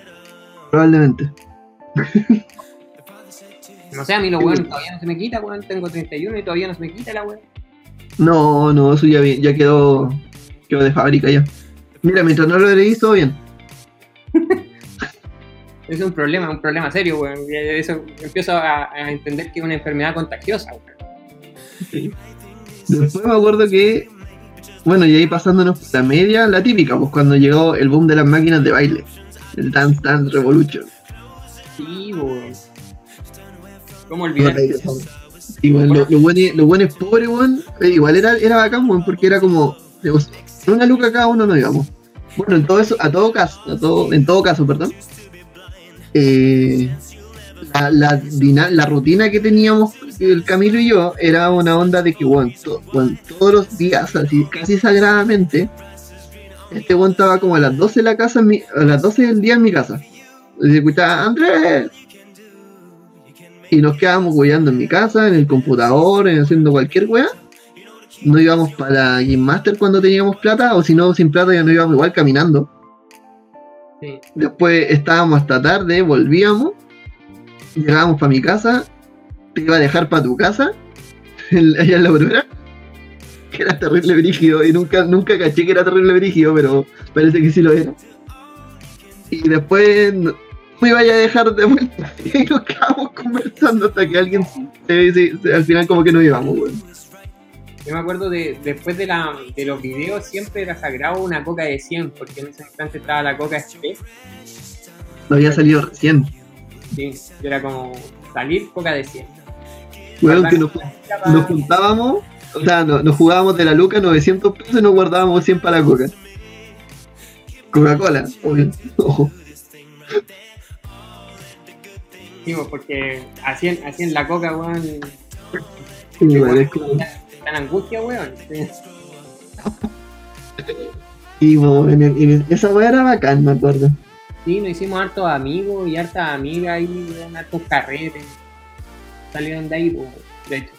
Probablemente. No sé, a mí los weones todavía no se me quita, weón. Tengo 31 y todavía no se me quita la weón. No, no, eso ya, ya quedó, quedó de fábrica ya. Mira, mientras no lo leí, todo bien. Es un problema, un problema serio, weón. Eso empiezo a, a entender que es una enfermedad contagiosa, weón. Después me acuerdo que, bueno, y ahí pasándonos la media, la típica, pues cuando llegó el boom de las máquinas de baile. El Dance Dance Revolution. Sí, weón. ¿Cómo olvidar? Y bueno, lo, lo bueno, es- lo bueno es pobre, weón. eh, Igual era, era bacán, weón, porque era como, una luca cada uno no íbamos. Bueno, en todo eso, a todo caso, a todo, en todo caso, perdón. eh, la, la, rutina que teníamos el Camilo y yo era una onda de que, to- weón, todos los días, así casi sagradamente, este weón estaba como a las 12 de la casa, mi- a las 12 del día en mi casa. Y se escuchaba, Andrés, y nos quedábamos weyando en mi casa, en el computador, en haciendo cualquier wea. No íbamos para Game Master cuando teníamos plata, o si no, sin plata ya no íbamos igual caminando. Sí. Después estábamos hasta tarde, volvíamos, llegábamos para mi casa, te iba a dejar para tu casa, en- allá en la Aurora, que era terrible brígido, y nunca, nunca caché que era terrible brígido, pero parece que sí lo era. Y después me vaya a dejar de vuelta, y nos quedamos conversando hasta que alguien se- se- se- al final como que nos íbamos, weón. Yo me acuerdo de después de, la, de los videos siempre era sagrado una coca de 100, porque en ese instante estaba la coca SP. No había salido recién. Sí, y era como salir coca de 100. Weón, que nos, nos juntábamos, o sea, no- nos jugábamos de la luca 900 pesos y nos guardábamos 100 para coca. Coca-Cola, obvio. Ojo. Sí, porque así en, así en la coca, weón, es como- tan angustia, weón. Sí. Y en el- esa weá era bacán, me acuerdo. Sí, nos hicimos hartos amigos y hartas amigas ahí, weón, hartos carretes. Salieron de ahí, pues, de hecho.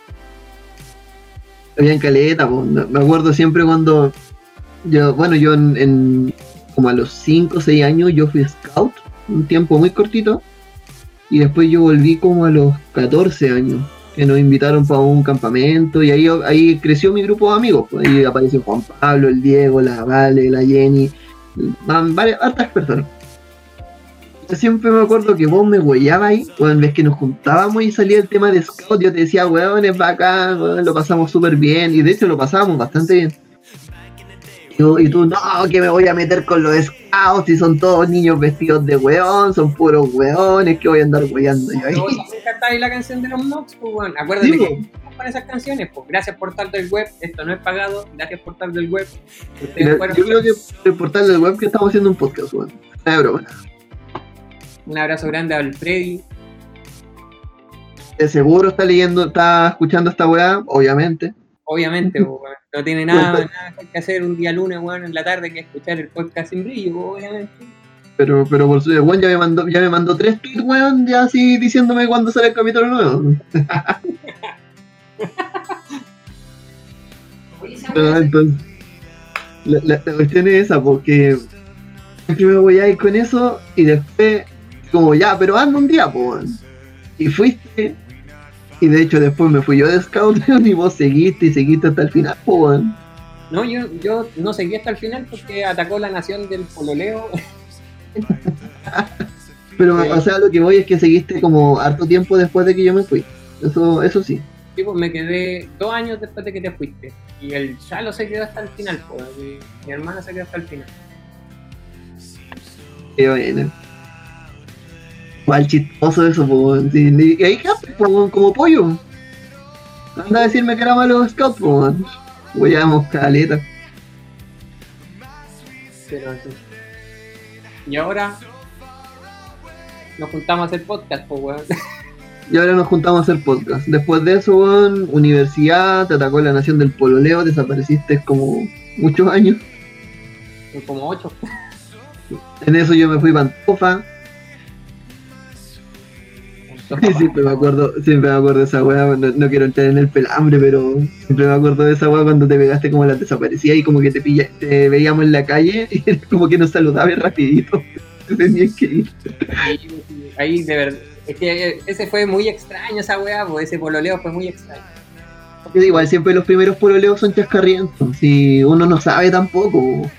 Había en caleta, me me acuerdo siempre cuando yo, bueno, yo en, en- como a los 5 o 6 años yo fui scout, un tiempo muy cortito, y después yo volví como a los 14 años, que nos invitaron para un campamento, y ahí, ahí creció mi grupo de amigos, pues, ahí apareció Juan Pablo, el Diego, la Vale, la Jenny, varias, hartas personas. Yo siempre me acuerdo que vos me huellabas ahí, cuando vez que nos juntábamos y salía el tema de Scout, yo te decía, weón, es bacán, lo pasamos súper bien, y de hecho lo pasábamos bastante bien. Y tú, y tú, no, que me voy a meter con los Scouts, y son todos niños vestidos de weón, son puros weones, que voy a andar weyando yo ahí. Cantáis la canción de los Mox, pues, weón. Acuérdate Sí, que con esas canciones, pues. Gracias por tal del web. Esto no es pagado. Gracias por tal del web. Mira, fueron- Yo creo que por el portal del web que estamos haciendo un podcast, weón. No es broma. Un abrazo grande al Freddy. De seguro está leyendo, está escuchando esta weá, obviamente. Obviamente, pues, weón. No tiene nada, nada que hacer un día lunes, weón, en la tarde que escuchar el podcast sin brillo, pues, obviamente. Pero, pero por su weón ya me mandó, ya me mandó tres tweets, weón, ya así diciéndome cuándo sale el capítulo nuevo. Pero, entonces, la, la- la cuestión es esa, porque primero voy a ir con eso y después, como ya, pero anda un día, po, weón. Y fuiste, y de hecho después me fui yo de scout, y vos seguiste y seguiste hasta el final, po, weón. No, yo, yo no seguí hasta el final porque atacó la nación del pololeo. Pero, Sí. o sea, lo que voy es que seguiste como harto tiempo después de que yo me fui. Eso, eso sí. Sí, pues me quedé dos años después de que te fuiste. Y el Chalo se quedó hasta el final, pues. Mi, mi hermana se quedó hasta el final. Qué bueno. Igual chistoso eso. Sí, y ahí po, como pollo. Anda a decirme que era malo scout, po. Voy a. Pero sí. Y ahora nos juntamos a hacer podcast, weón. Y ahora nos juntamos a hacer podcast. Después de eso, weón, universidad, te atacó la nación del pololeo, desapareciste como muchos años. Como ocho. En eso yo me fui para Siempre me acuerdo, siempre me acuerdo de esa weá, no, no quiero entrar en el pelambre, pero siempre me acuerdo de esa weá cuando te pegaste como la desaparecía y como que te pilla, te veíamos en la calle y como que nos saludabas rapidito. Tenías que ir. Ahí, ahí, de verdad. Es que ese fue muy extraño esa weá, pues ese pololeo fue muy extraño. Yo igual siempre los primeros pololeos son chascarrientos, si uno no sabe tampoco.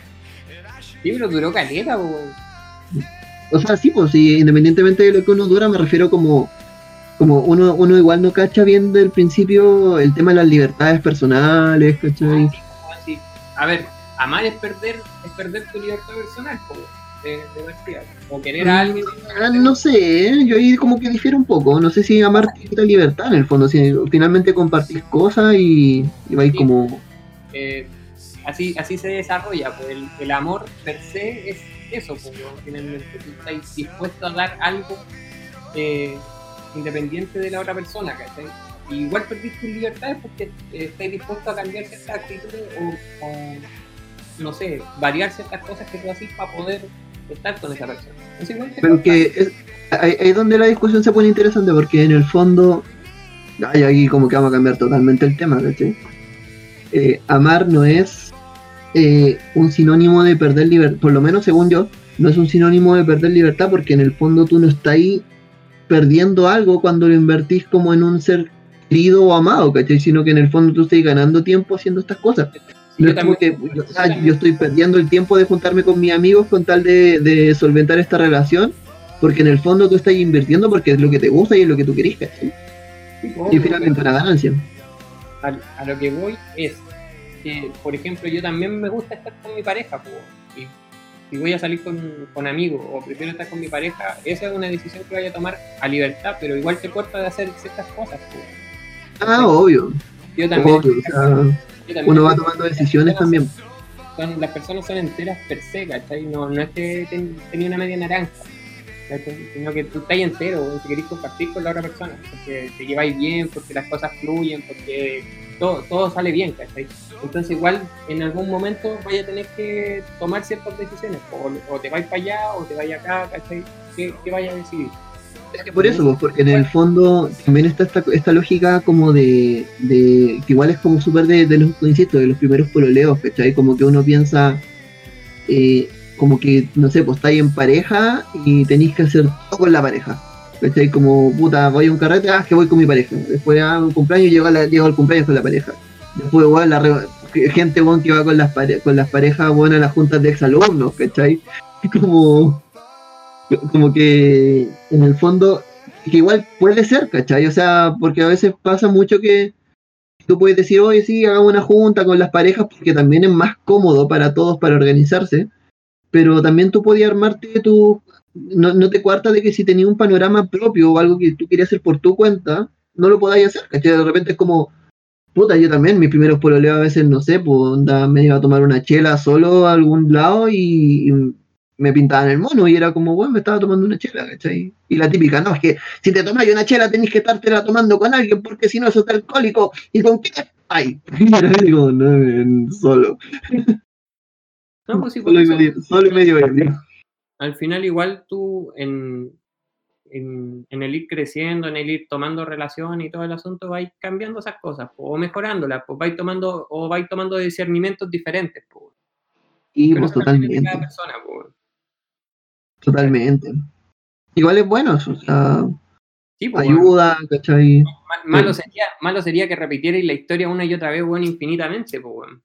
Sí, pero duró caleta, weón. O sea, sí, pues sí, independientemente de lo que uno dura, me refiero como como uno, uno igual no cacha bien del principio el tema de las libertades personales, ¿cachai? Así, A ver, amar es perder, es perder tu libertad personal, po, de, de. O querer a alguien. Ah, no sé, ¿eh? yo ahí como que difiero un poco. No sé si amar quita libertad en el fondo. Si finalmente compartís cosas y, y vais Sí. como. eh, así, así se desarrolla, pues el, el amor per se es eso, pues, finalmente. Tú estás dispuesto a dar algo eh, independiente de la otra persona, ¿cachai? Y igual perdís tus libertades porque eh, estás dispuesto a cambiar ciertas actitudes o, o, no sé, variar ciertas cosas que tú haces para poder estar con esa persona. Es igual que Pero que es, ahí ahí es donde la discusión se pone interesante porque en el fondo. Ay, aquí como que vamos a cambiar totalmente el tema, ¿cachai? Eh, amar no es eh, un sinónimo de perder libertad, por lo menos según yo, no es un sinónimo de perder libertad porque en el fondo tú no estás ahí perdiendo algo cuando lo invertís como en un ser querido o amado, ¿cachai? Sino que en el fondo tú estás ganando tiempo haciendo estas cosas. No Yo es como que yo, ah, yo estoy perdiendo el tiempo de juntarme con mis amigos con tal de, de solventar esta relación, porque en el fondo tú estás invirtiendo porque es lo que te gusta y es lo que tú querís, ¿cachai? Y finalmente una ganancia. a, a lo que voy es que, por ejemplo, yo también me gusta estar con mi pareja, si voy a salir con, con amigos o prefiero estar con mi pareja, esa es una decisión que vaya a tomar a libertad, pero igual te corta de hacer ciertas cosas. po. Ah, obvio, Yo también, obvio. o sea, yo también- uno va tomando decisiones también. son- las personas son enteras per se, ¿cachai? No, no es que ten- tenía una media naranja, ¿cachai? sino que tú estás entero, si querés compartir con la otra persona, porque te lleváis bien, porque las cosas fluyen, porque todo, todo sale bien, ¿cachai? Entonces igual en algún momento vaya a tener que tomar ciertas decisiones, o, o te vais para allá, o te vais acá, ¿cachai? ¿Qué, qué vaya a decidir? Es que por eso, pues, porque en el fondo también está esta, esta lógica como de, de que igual es como súper de, de los, insisto, de los primeros pololeos, ¿cachai? Como que uno piensa, eh, como que, no sé, pues estáis en pareja y tenéis que hacer todo con la pareja, ¿cachai? Como, puta, voy a un carrete, ah, que voy con mi pareja. Después a un cumpleaños, llego, llego al cumpleaños con la pareja. Después, igual, la re- gente, weón, que va con las, pare- con las parejas, bueno, a las juntas de exalumnos, ¿cachai? Como como que en el fondo, que igual puede ser, ¿cachai? O sea, porque a veces pasa mucho que tú puedes decir, oye, sí, hagamos una junta con las parejas, porque también es más cómodo para todos para organizarse, pero también tú podías armarte tu... No, no te cuarta de que si tenías un panorama propio o algo que tú querías hacer por tu cuenta, no lo podáis hacer, ¿cachai? De repente es como, puta, yo también, mis primeros pololeos a veces, no sé, pues onda, me iba a tomar una chela solo a algún lado y, y me pintaban el mono y era como, bueno, me estaba tomando una chela, ¿cachai? Y la típica, no, es que si te tomas una chela tenés que estártela tomando con alguien porque si no eso está alcohólico y con qué ay y era como, no, solo No, pues por solo y medio, solo y medio ebrio. al final igual tú en, en, en el ir creciendo, en el ir tomando relación y todo el asunto, vais cambiando esas cosas, po, o mejorándolas, pues vais tomando, o vais tomando discernimientos diferentes, po. y pues totalmente cada persona, po. totalmente igual es bueno o sea Sí, po, weón. ayuda ¿cachai? Ma- Malo sería, malo sería que repitierais la historia una y otra vez, weón, infinitamente, po, weón.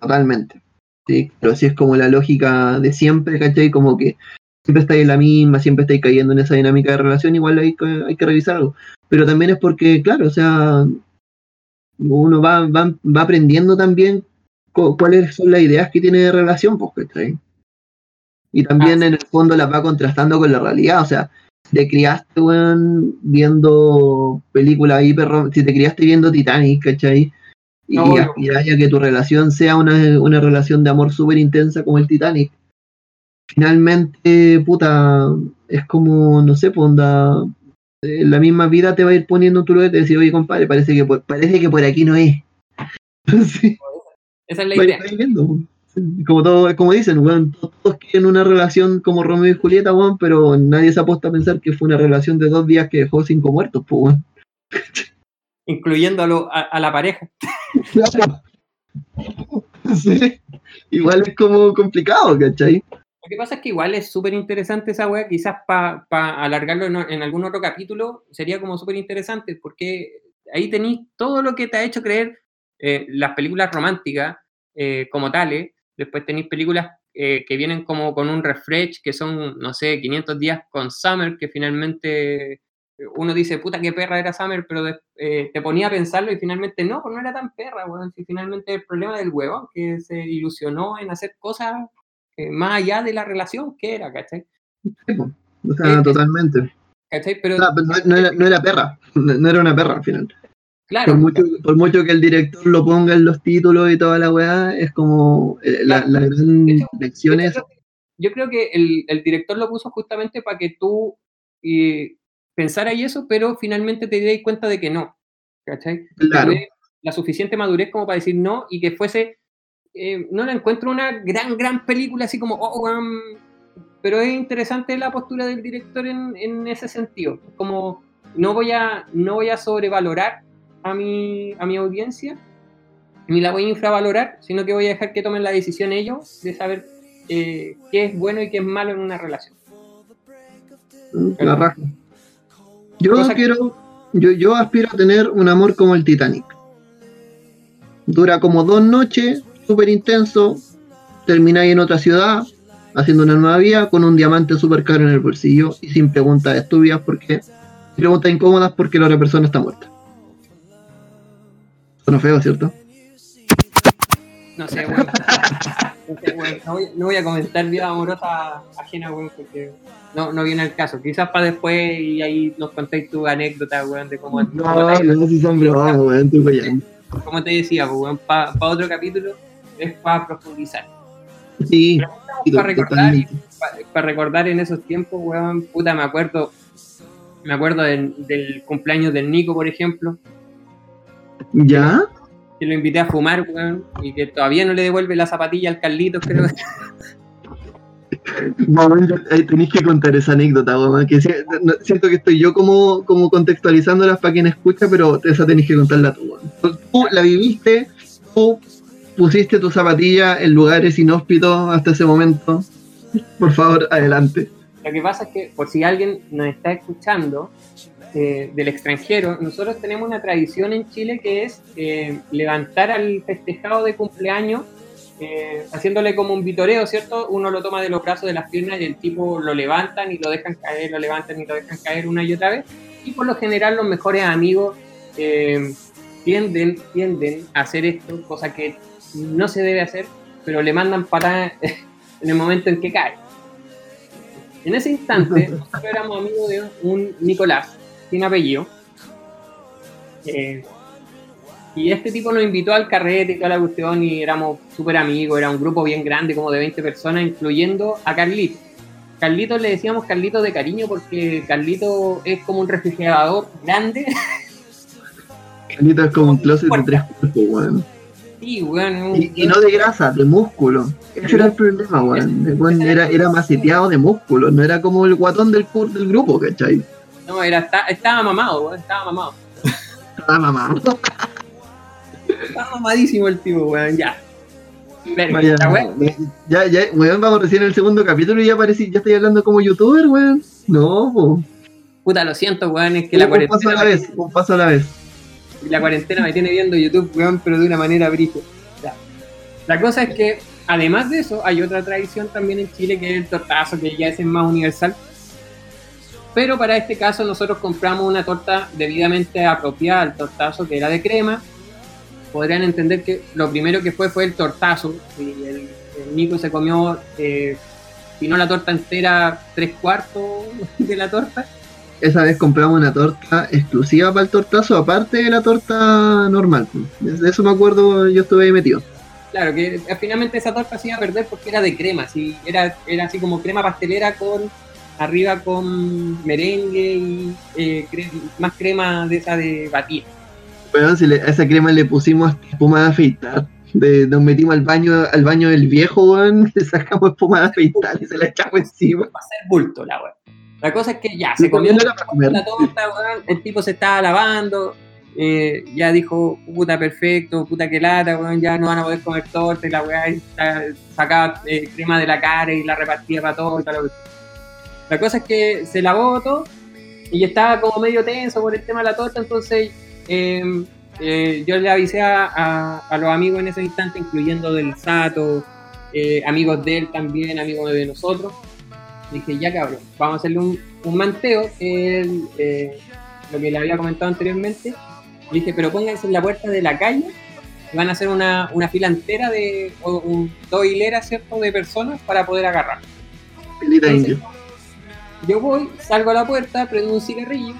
Totalmente sí pero así es como la lógica de siempre ¿cachai? como que siempre estáis en la misma, siempre estáis cayendo en esa dinámica de relación, igual hay, que- hay que revisar algo. Pero también es porque, claro, o sea, uno va, va, va aprendiendo también cu- cuáles son las ideas que tiene de relación, pues, ¿cachai? Y también Ah, en el fondo las va contrastando con la realidad, o sea, si te criaste, weón, viendo películas hiper, si te criaste viendo Titanic, ¿cachai? Y No, bueno. aspiráis a que tu relación sea una, una relación de amor súper intensa como el Titanic, finalmente, puta, es como, no sé, pues onda, eh, la misma vida te va a ir poniendo en tu lugar y te decir, oye, compadre, parece que por, parece que por aquí no es. Esa es la idea. viendo, pues. Como todo, como dicen, weón, todos quieren una relación como Romeo y Julieta, weón, pero nadie se ha puesto a pensar que fue una relación de dos días que dejó cinco muertos, pues, weón. Incluyendo a, lo- a- a la pareja. Claro. Sí. Igual es como complicado, ¿cachai? Lo que pasa es que igual es súper interesante esa weá, quizás para alargarlo en, en algún otro capítulo sería como súper interesante, porque ahí tenéis todo lo que te ha hecho creer eh, las películas románticas eh, como tales, después tenéis películas eh, que vienen como con un refresh, que son, no sé, 500 días con Summer, que finalmente uno dice, puta, qué perra era Summer, pero de- eh, te ponía a pensarlo y finalmente no, pues no era tan perra, weón, si finalmente el problema del huevón, que se ilusionó en hacer cosas eh, más allá de la relación que era, ¿cachai? Sí, po. O sea, Eh, totalmente. ¿Cachai? Pero, no, no era, no era perra, no, era una perra al final. claro, Por mucho, por mucho que el director lo ponga en los títulos y toda la weá, es como la, la gran hecho, lección yo es yo creo que el, el director lo puso justamente para que tú pensaras eso, pero finalmente te dieras cuenta de que no, ¿cachai? Claro. la suficiente madurez como para decir no y que fuese, eh, no la encuentro una gran, gran película así como, oh, weón, pero es interesante la postura del director en, en ese sentido. Como no voy a, no voy a sobrevalorar a mi, a mi audiencia, ni la voy a infravalorar, sino que voy a dejar que tomen la decisión ellos de saber eh, qué es bueno y qué es malo en una relación. La raja. Yo Cosa que- quiero, yo, yo aspiro a tener un amor como el Titanic. Dura como dos noches, súper intenso, termináis en otra ciudad, haciendo una nueva vida, con un diamante súper caro en el bolsillo y sin preguntas estúpidas porque, preguntas incómodas porque la otra persona está muerta. Suena feo, ¿cierto? No sé, weón. No, sé, weón. No voy, no voy a comentar vida amorosa ajena, weón, porque no, no viene al caso. Quizás para después y ahí nos contáis tu anécdota, weón, de cómo, cómo No, te, no, si son bromas, weón, estoy fallando. como te decía, weón, para otro capítulo es para profundizar. Sí, Para recordar, totalmente. para recordar en esos tiempos, weón, puta, me acuerdo, me acuerdo del, del cumpleaños del Nico, por ejemplo, ¿Ya? Que lo invité a fumar, weón, y que todavía no le devuelve la zapatilla al Carlitos, creo. Ya- ahí tenéis que contar esa anécdota, weón, que siento que estoy yo como, como contextualizándolas para quien escucha, pero esa tenéis que contarla tú, weón. Tú la viviste, tú pusiste tu zapatilla en lugares inhóspitos hasta ese momento. Por favor, adelante. Lo que pasa es que, por si alguien nos está escuchando eh, del extranjero, nosotros tenemos una tradición en Chile que es eh, levantar al festejado de cumpleaños, eh, haciéndole como un vitoreo, ¿cierto? Uno lo toma de los brazos de las piernas y el tipo lo levantan y lo dejan caer, lo levantan y lo dejan caer una y otra vez. Y por lo general los mejores amigos eh, tienden, tienden a hacer esto, cosa que no se debe hacer, pero le mandan patadas en el momento en que cae. En ese instante, nosotros éramos amigos de un Nicolás, sin apellido. eh, y este tipo nos invitó al carrete y toda la cuestión y éramos súper amigos, era un grupo bien grande, como de 20 personas, incluyendo a Carlito. Carlito le decíamos Carlito de cariño porque Carlito es como un refrigerador grande. Carlito es como un closet de tres cuerpos, weón. Sí, weón, Y, y no de grasa, de músculo. Ese era el problema, weón. Era, era maceteado de músculo, no era como el guatón del, del grupo, ¿cachai? No, era, está- estaba mamado, weón, estaba mamado. Ah, mamá. Estaba mamadísimo el tipo, weón, ya. Weá- ya, ya, weón, vamos recién en el segundo capítulo y ya aparecí, ya estoy hablando como youtuber, weón. No, po. Puta, lo siento, weón, es que la un paso a cuarentena, la vez, un paso a la vez. la cuarentena me tiene viendo YouTube, weón, pero de una manera. Ya. La cosa es que, además de eso, hay otra tradición también en Chile que es el tortazo, que ya es más universal. Pero para este caso nosotros compramos una torta debidamente apropiada al tortazo, que era de crema. Podrían entender que lo primero que fue fue el tortazo. Y el, el Nico se comió, eh, si no la torta entera, tres cuartos de la torta. esa vez compramos una torta exclusiva para el tortazo, aparte de la torta normal. De eso me acuerdo, yo estuve ahí metido. Claro, que finalmente esa torta se iba a perder porque era de crema, ¿sí? era, era así como crema pastelera con arriba con merengue y eh, más crema de esa de batida. Bueno, si a esa crema le pusimos espuma de afeitar. De, nos metimos al baño al baño del viejo, weón, le sacamos espuma de afeitar y se la echamos encima. Va a ser bulto la weón. La cosa es que ya, se comió la, la torta, weón, el tipo se estaba lavando, eh, ya dijo, puta perfecto, puta que lata, weón, ya no van a poder comer torta y la weá sacaba eh, crema de la cara y la repartía para todo y para lo La cosa es que se lavó todo y estaba como medio tenso por el tema de la torta, entonces Em, eh, yo le avisé a, los amigos en ese instante, incluyendo del Sato, eh, amigos de él también, amigos de nosotros. Dije, ya cabrón, vamos a hacerle un, manteo, eh, lo que le había comentado anteriormente. Le dije, pero pónganse en la puerta de la calle, van a hacer una, fila entera de dos hileras, ¿cierto?, de personas para poder agarrar. Yo voy, salgo a la puerta, prendo un cigarrillo,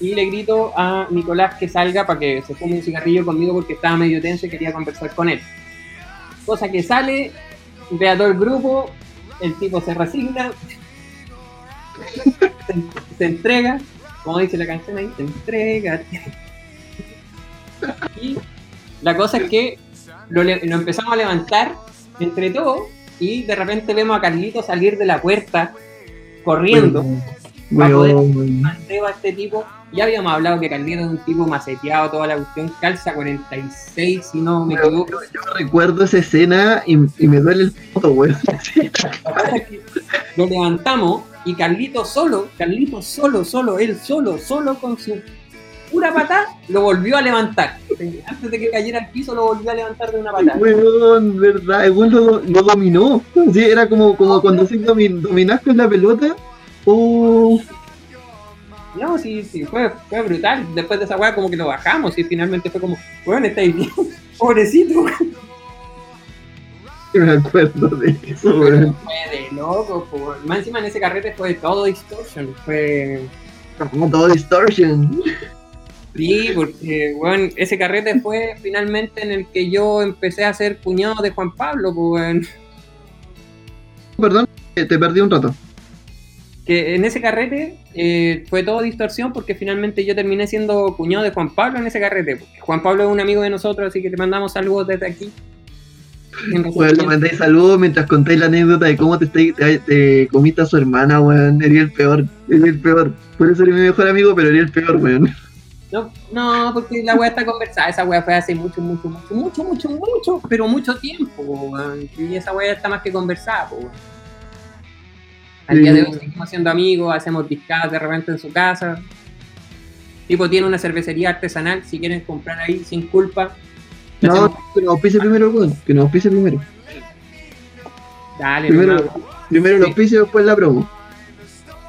y le grito a Nicolás que salga para que se fume un cigarrillo conmigo porque estaba medio tenso y quería conversar con él. Cosa que sale, ve a todo el grupo, el tipo se resigna, se, entrega, como dice la canción ahí, se entrega. y la cosa es que lo, empezamos a levantar entre todos y de repente vemos a Carlito salir de la puerta corriendo para poder a este tipo ya habíamos hablado que Carlito es un tipo maceteado, toda la cuestión, calza 46, si no me equivoco. Yo, recuerdo esa escena y, me duele el foto, güey. Lo levantamos y Carlito solo, Carlito solo, solo, él solo, solo con su pura patada, lo volvió a levantar. Antes de que cayera al piso, lo volvió a levantar de una patada. Weón, verdad, el lo, lo, dominó. Sí, era como, como cuando se dominás con la pelota. Oh, no, sí, sí, fue, fue brutal. Después de esa weá como que lo bajamos y finalmente fue como, bueno, estáis bien, pobrecito. Me acuerdo de eso, weón. Fue de loco, por... más encima en ese carrete fue todo distortion, fue... Como todo distortion. Sí, porque, bueno, ese carrete fue finalmente en el que yo empecé a ser cuñado de Juan Pablo, pues, Perdón, te perdí un rato que en ese carrete eh, fue todo distorsión porque finalmente yo terminé siendo cuñado de Juan Pablo en ese carrete. Juan Pablo es un amigo de nosotros, así que te mandamos saludos desde aquí. Bueno, le mandáis saludos mientras contáis la anécdota de cómo te, te, comiste a su hermana, weón. Eres el peor, eres el peor. Por eso eres mi mejor amigo, pero eres el peor, weón. No, no, porque la weá está conversada. Esa weá fue hace mucho, mucho, mucho, mucho, mucho, mucho, pero mucho tiempo, weón. Y esa weá está más que conversada, weón. Al día de hoy seguimos siendo amigos, hacemos discadas de repente en su casa. Tipo tiene una cervecería artesanal, si quieren comprar ahí sin culpa. No, que nos pise primero, que nos pise primero. Dale, primero, primero los pisos y después la promo.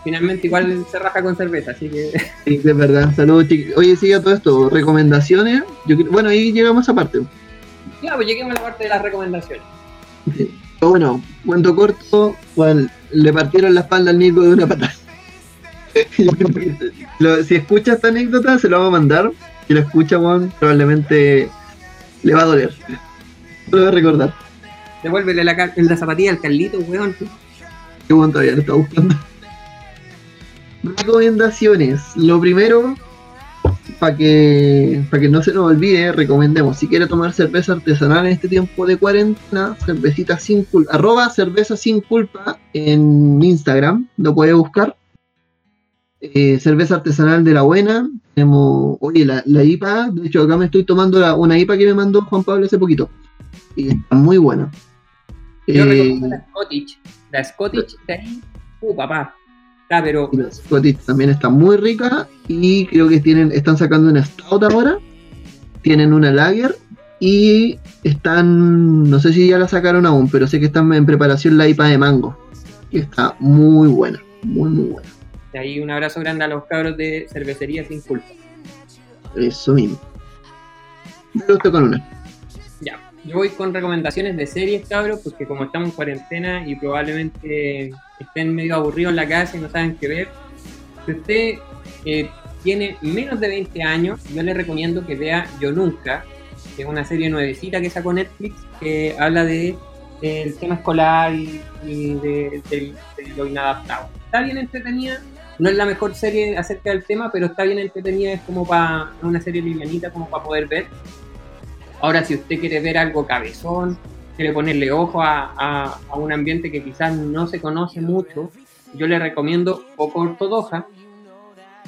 Finalmente igual se raja con cerveza, así que... Sí, de verdad. Saludos, chicos. Oye, sigue todo esto. Recomendaciones. Yo, bueno, ahí llegamos a parte. Ya, pues lleguemos a la parte de las recomendaciones. bueno, cuento corto, bueno, le partieron la espalda al Nico de una patada. si escucha esta anécdota, se lo vamos a mandar. Si lo escucha, Juan, probablemente le va a doler. Lo voy a recordar. Devuélvele la, la zapatilla al Carlito, weón. Qué bueno todavía lo está buscando. Recomendaciones. Lo primero, para que, para que no se nos olvide, recomendemos, si quiere tomar cerveza artesanal en este tiempo de cuarentena, cervecita sin culpa, arroba cerveza sin culpa en Instagram, lo puede buscar. Eh, cerveza artesanal de la buena. Tenemos, oye, la, IPA, de hecho acá me estoy tomando una IPA que me mandó Juan Pablo hace poquito. Y está muy buena. Yo recomiendo eh, la Scottish. La Scottish ahí, uh, papá, Ah, pero. también está muy rica y creo que tienen, están sacando una stout ahora. Tienen una lager y están, no sé si ya la sacaron aún, pero sé que están en preparación la IPA de mango. Y está muy buena, muy, muy buena. De ahí un abrazo grande a los cabros de Cervecería Sin Culpa. Eso mismo. Me gusta con una. Yo voy con recomendaciones de series, cabros, porque como estamos en cuarentena y probablemente estén medio aburridos en la casa y no saben qué ver, Si usted eh, tiene menos de 20 años, yo le recomiendo que vea Yo Nunca, que es una serie nuevecita que sacó Netflix, que habla de el tema escolar y, de, de, lo inadaptado. Está bien entretenida, no es la mejor serie acerca del tema, pero está bien entretenida, es como para una serie livianita, como para poder ver. Ahora, si usted quiere ver algo cabezón, quiere ponerle ojo a, un ambiente que quizás no se conoce mucho, yo le recomiendo poco ortodoxa,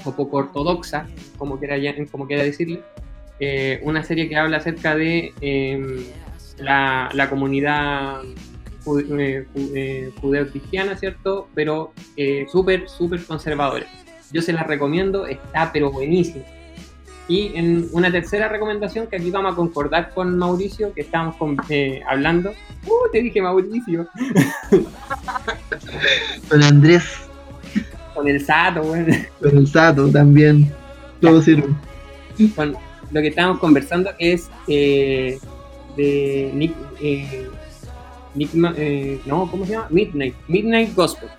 o poco ortodoxa, como quiera, decirle, eh, una serie que habla acerca de em, la, la, comunidad eh, eh, judeo-cristiana, ¿cierto? Pero súper, súper conservadora. Yo se la recomiendo, está pero buenísimo. Y en una tercera recomendación, que aquí vamos a concordar con Mauricio, que estábamos hablando. ¡Uh! Te dije Mauricio. con Andrés. Con el Sato, Con el Sato también. Todo sirve. Con lo que estábamos conversando es eh, de Nick. Eh, Nick eh, no, ¿cómo se llama? Midnight. Midnight Gospel.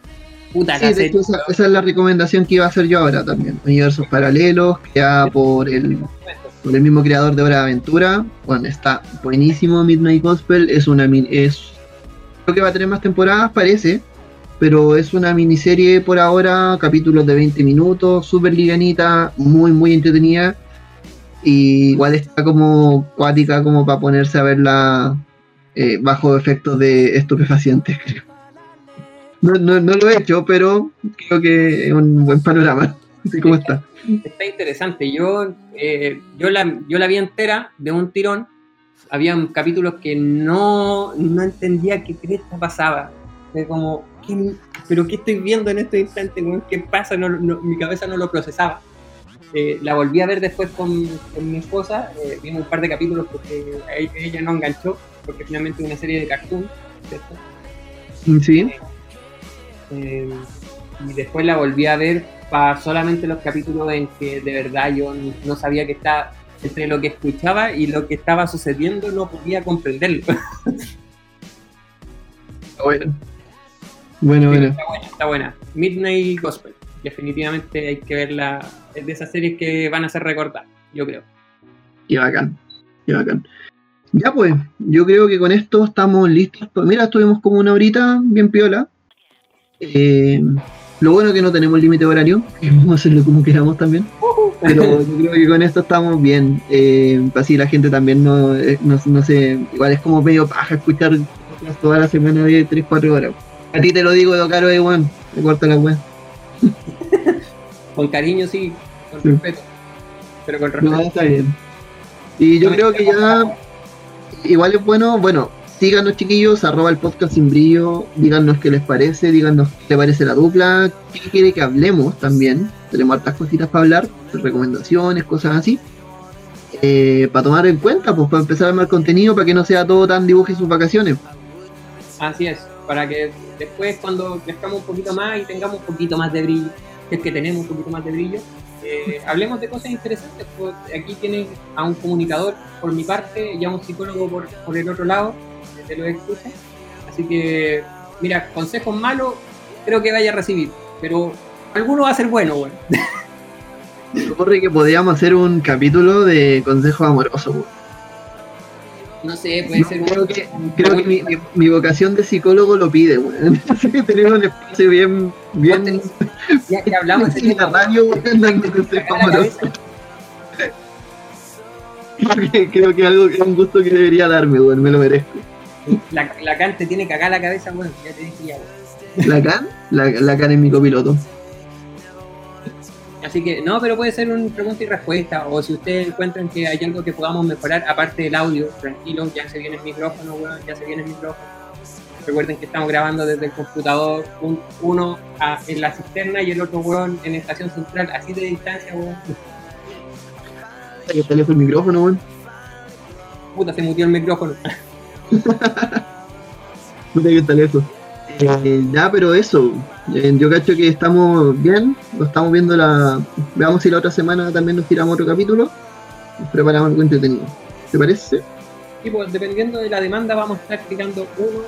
Puta, sí, esa, es la recomendación que iba a hacer yo ahora también. Universos paralelos, creada por el, por el mismo creador de Hora de Aventura. Bueno, está buenísimo Midnight Gospel. Es una es creo que va a tener más temporadas, parece. Pero es una miniserie por ahora, capítulos de 20 minutos, súper liganita, muy, muy entretenida. Y igual está como cuática como para ponerse a verla eh, bajo efectos de estupefacientes, creo. No, no, no, lo he hecho, pero creo que es un buen panorama. ¿Cómo está? Está interesante. Yo, eh, yo, la, yo la vi entera de un tirón. Habían capítulos que no, no entendía qué cresta pasaba. De como, ¿qué, ¿pero qué estoy viendo en este instante? ¿Qué pasa? No, mi cabeza no lo procesaba. Eh, la volví a ver después con, con mi esposa. Eh, vimos un par de capítulos porque ella no enganchó, porque finalmente es una serie de cartoon, ¿cierto? Sí. Eh, y después la volví a ver para solamente los capítulos en que de verdad yo no sabía que estaba entre lo que escuchaba y lo que estaba sucediendo no podía comprenderlo. bueno. Bueno, bueno. Está buena, está buena. Midnight Gospel. Definitivamente hay que verla. Es de esas series que van a ser recordadas, yo creo. Qué bacán. Qué bacán. Ya pues, yo creo que con esto estamos listos. Pues mira, estuvimos como una horita bien piola. Eh, lo bueno es que no tenemos límite horario, podemos hacerlo como queramos también. Pero yo creo que con esto estamos bien. Eh, así la gente también no, eh, no, sé, igual es como medio paja escuchar toda la semana de 3-4 horas. A ti te lo digo de caro, de Juan, me corta la weá. con cariño, sí, con respeto. Pero con respeto. No, está bien. Y yo creo que ya, igual es bueno, bueno, síganos chiquillos, arroba el podcast sin brillo, díganos qué les parece, díganos qué parece la dupla, qué quiere que hablemos también, tenemos hartas cositas para hablar, recomendaciones, cosas así, eh, para tomar en cuenta, pues para empezar a armar contenido, para que no sea todo tan dibuje sus vacaciones. Así es, para que después cuando crezcamos un poquito más y tengamos un poquito más de brillo, que es que tenemos un poquito más de brillo, eh, hablemos de cosas interesantes. Pues aquí tienen a un comunicador por mi parte y a un psicólogo por, por el otro lado de los excusas. Así que, mira, consejos malos creo que vaya a recibir, pero alguno va a ser bueno, bueno. Me ocurre que podríamos hacer un capítulo de consejos amorosos, No sé, puede ser creo Que, creo que mi, vocación de psicólogo lo pide, weón. Tenemos un espacio bien. bien ya, que hablamos de la radio, consejos amorosos. creo que algo es un gusto que debería darme, weón, me lo merezco. La, Lacan te tiene cagada la cabeza, bueno, ya te dije ya. ¿Lacan? La, Lacan es mi copiloto. Así que, no, pero puede ser un pregunta y respuesta. O si ustedes encuentran que hay algo que podamos mejorar, aparte del audio, tranquilo, ya se viene el micrófono, bueno, ya se viene el micrófono. Recuerden que estamos grabando desde el computador, uno en la cisterna y el otro, weón, en estación central, así de distancia, weón. ¿Qué tal el micrófono, weón? Puta, se mutió el micrófono. no te tal eso. Eh, ya, pero eso. Eh, yo cacho que estamos bien. Lo estamos viendo la. Veamos si la otra semana también nos tiramos otro capítulo. Nos preparamos algo entretenido. ¿Te parece? Sí, pues dependiendo de la demanda vamos a estar tirando uno,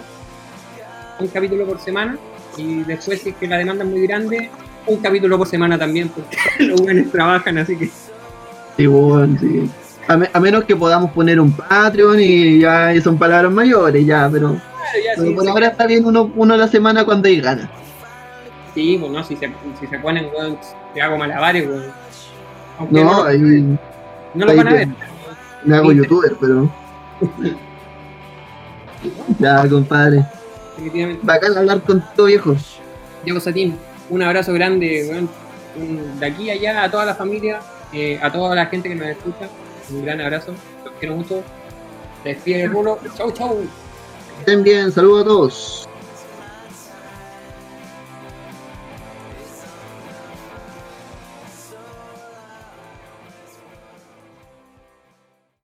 un capítulo por semana. Y después, si es que la demanda es muy grande, un capítulo por semana también, porque los buenos trabajan, así que. Sí, bueno, sí. A, me- a menos que podamos poner un Patreon y ya son palabras mayores, ya, pero, Claro, ya, pero sí, por sí. ahora está bien uno, uno a la semana cuando hay ganas. Sí, pues no, si se, si se ponen, weón, te hago malabares, weón. Aunque no, No, ahí no lo van a ver. me hago youtuber, pero. Ya, compadre. Bacán hablar contigo, viejo. Diego Satín, un abrazo grande, weón, de aquí a allá a toda la familia, eh, a toda la gente que nos escucha. Un gran abrazo, los quiero mucho. Despide Rulo. Chau, chau. Estén bien, saludos a todos.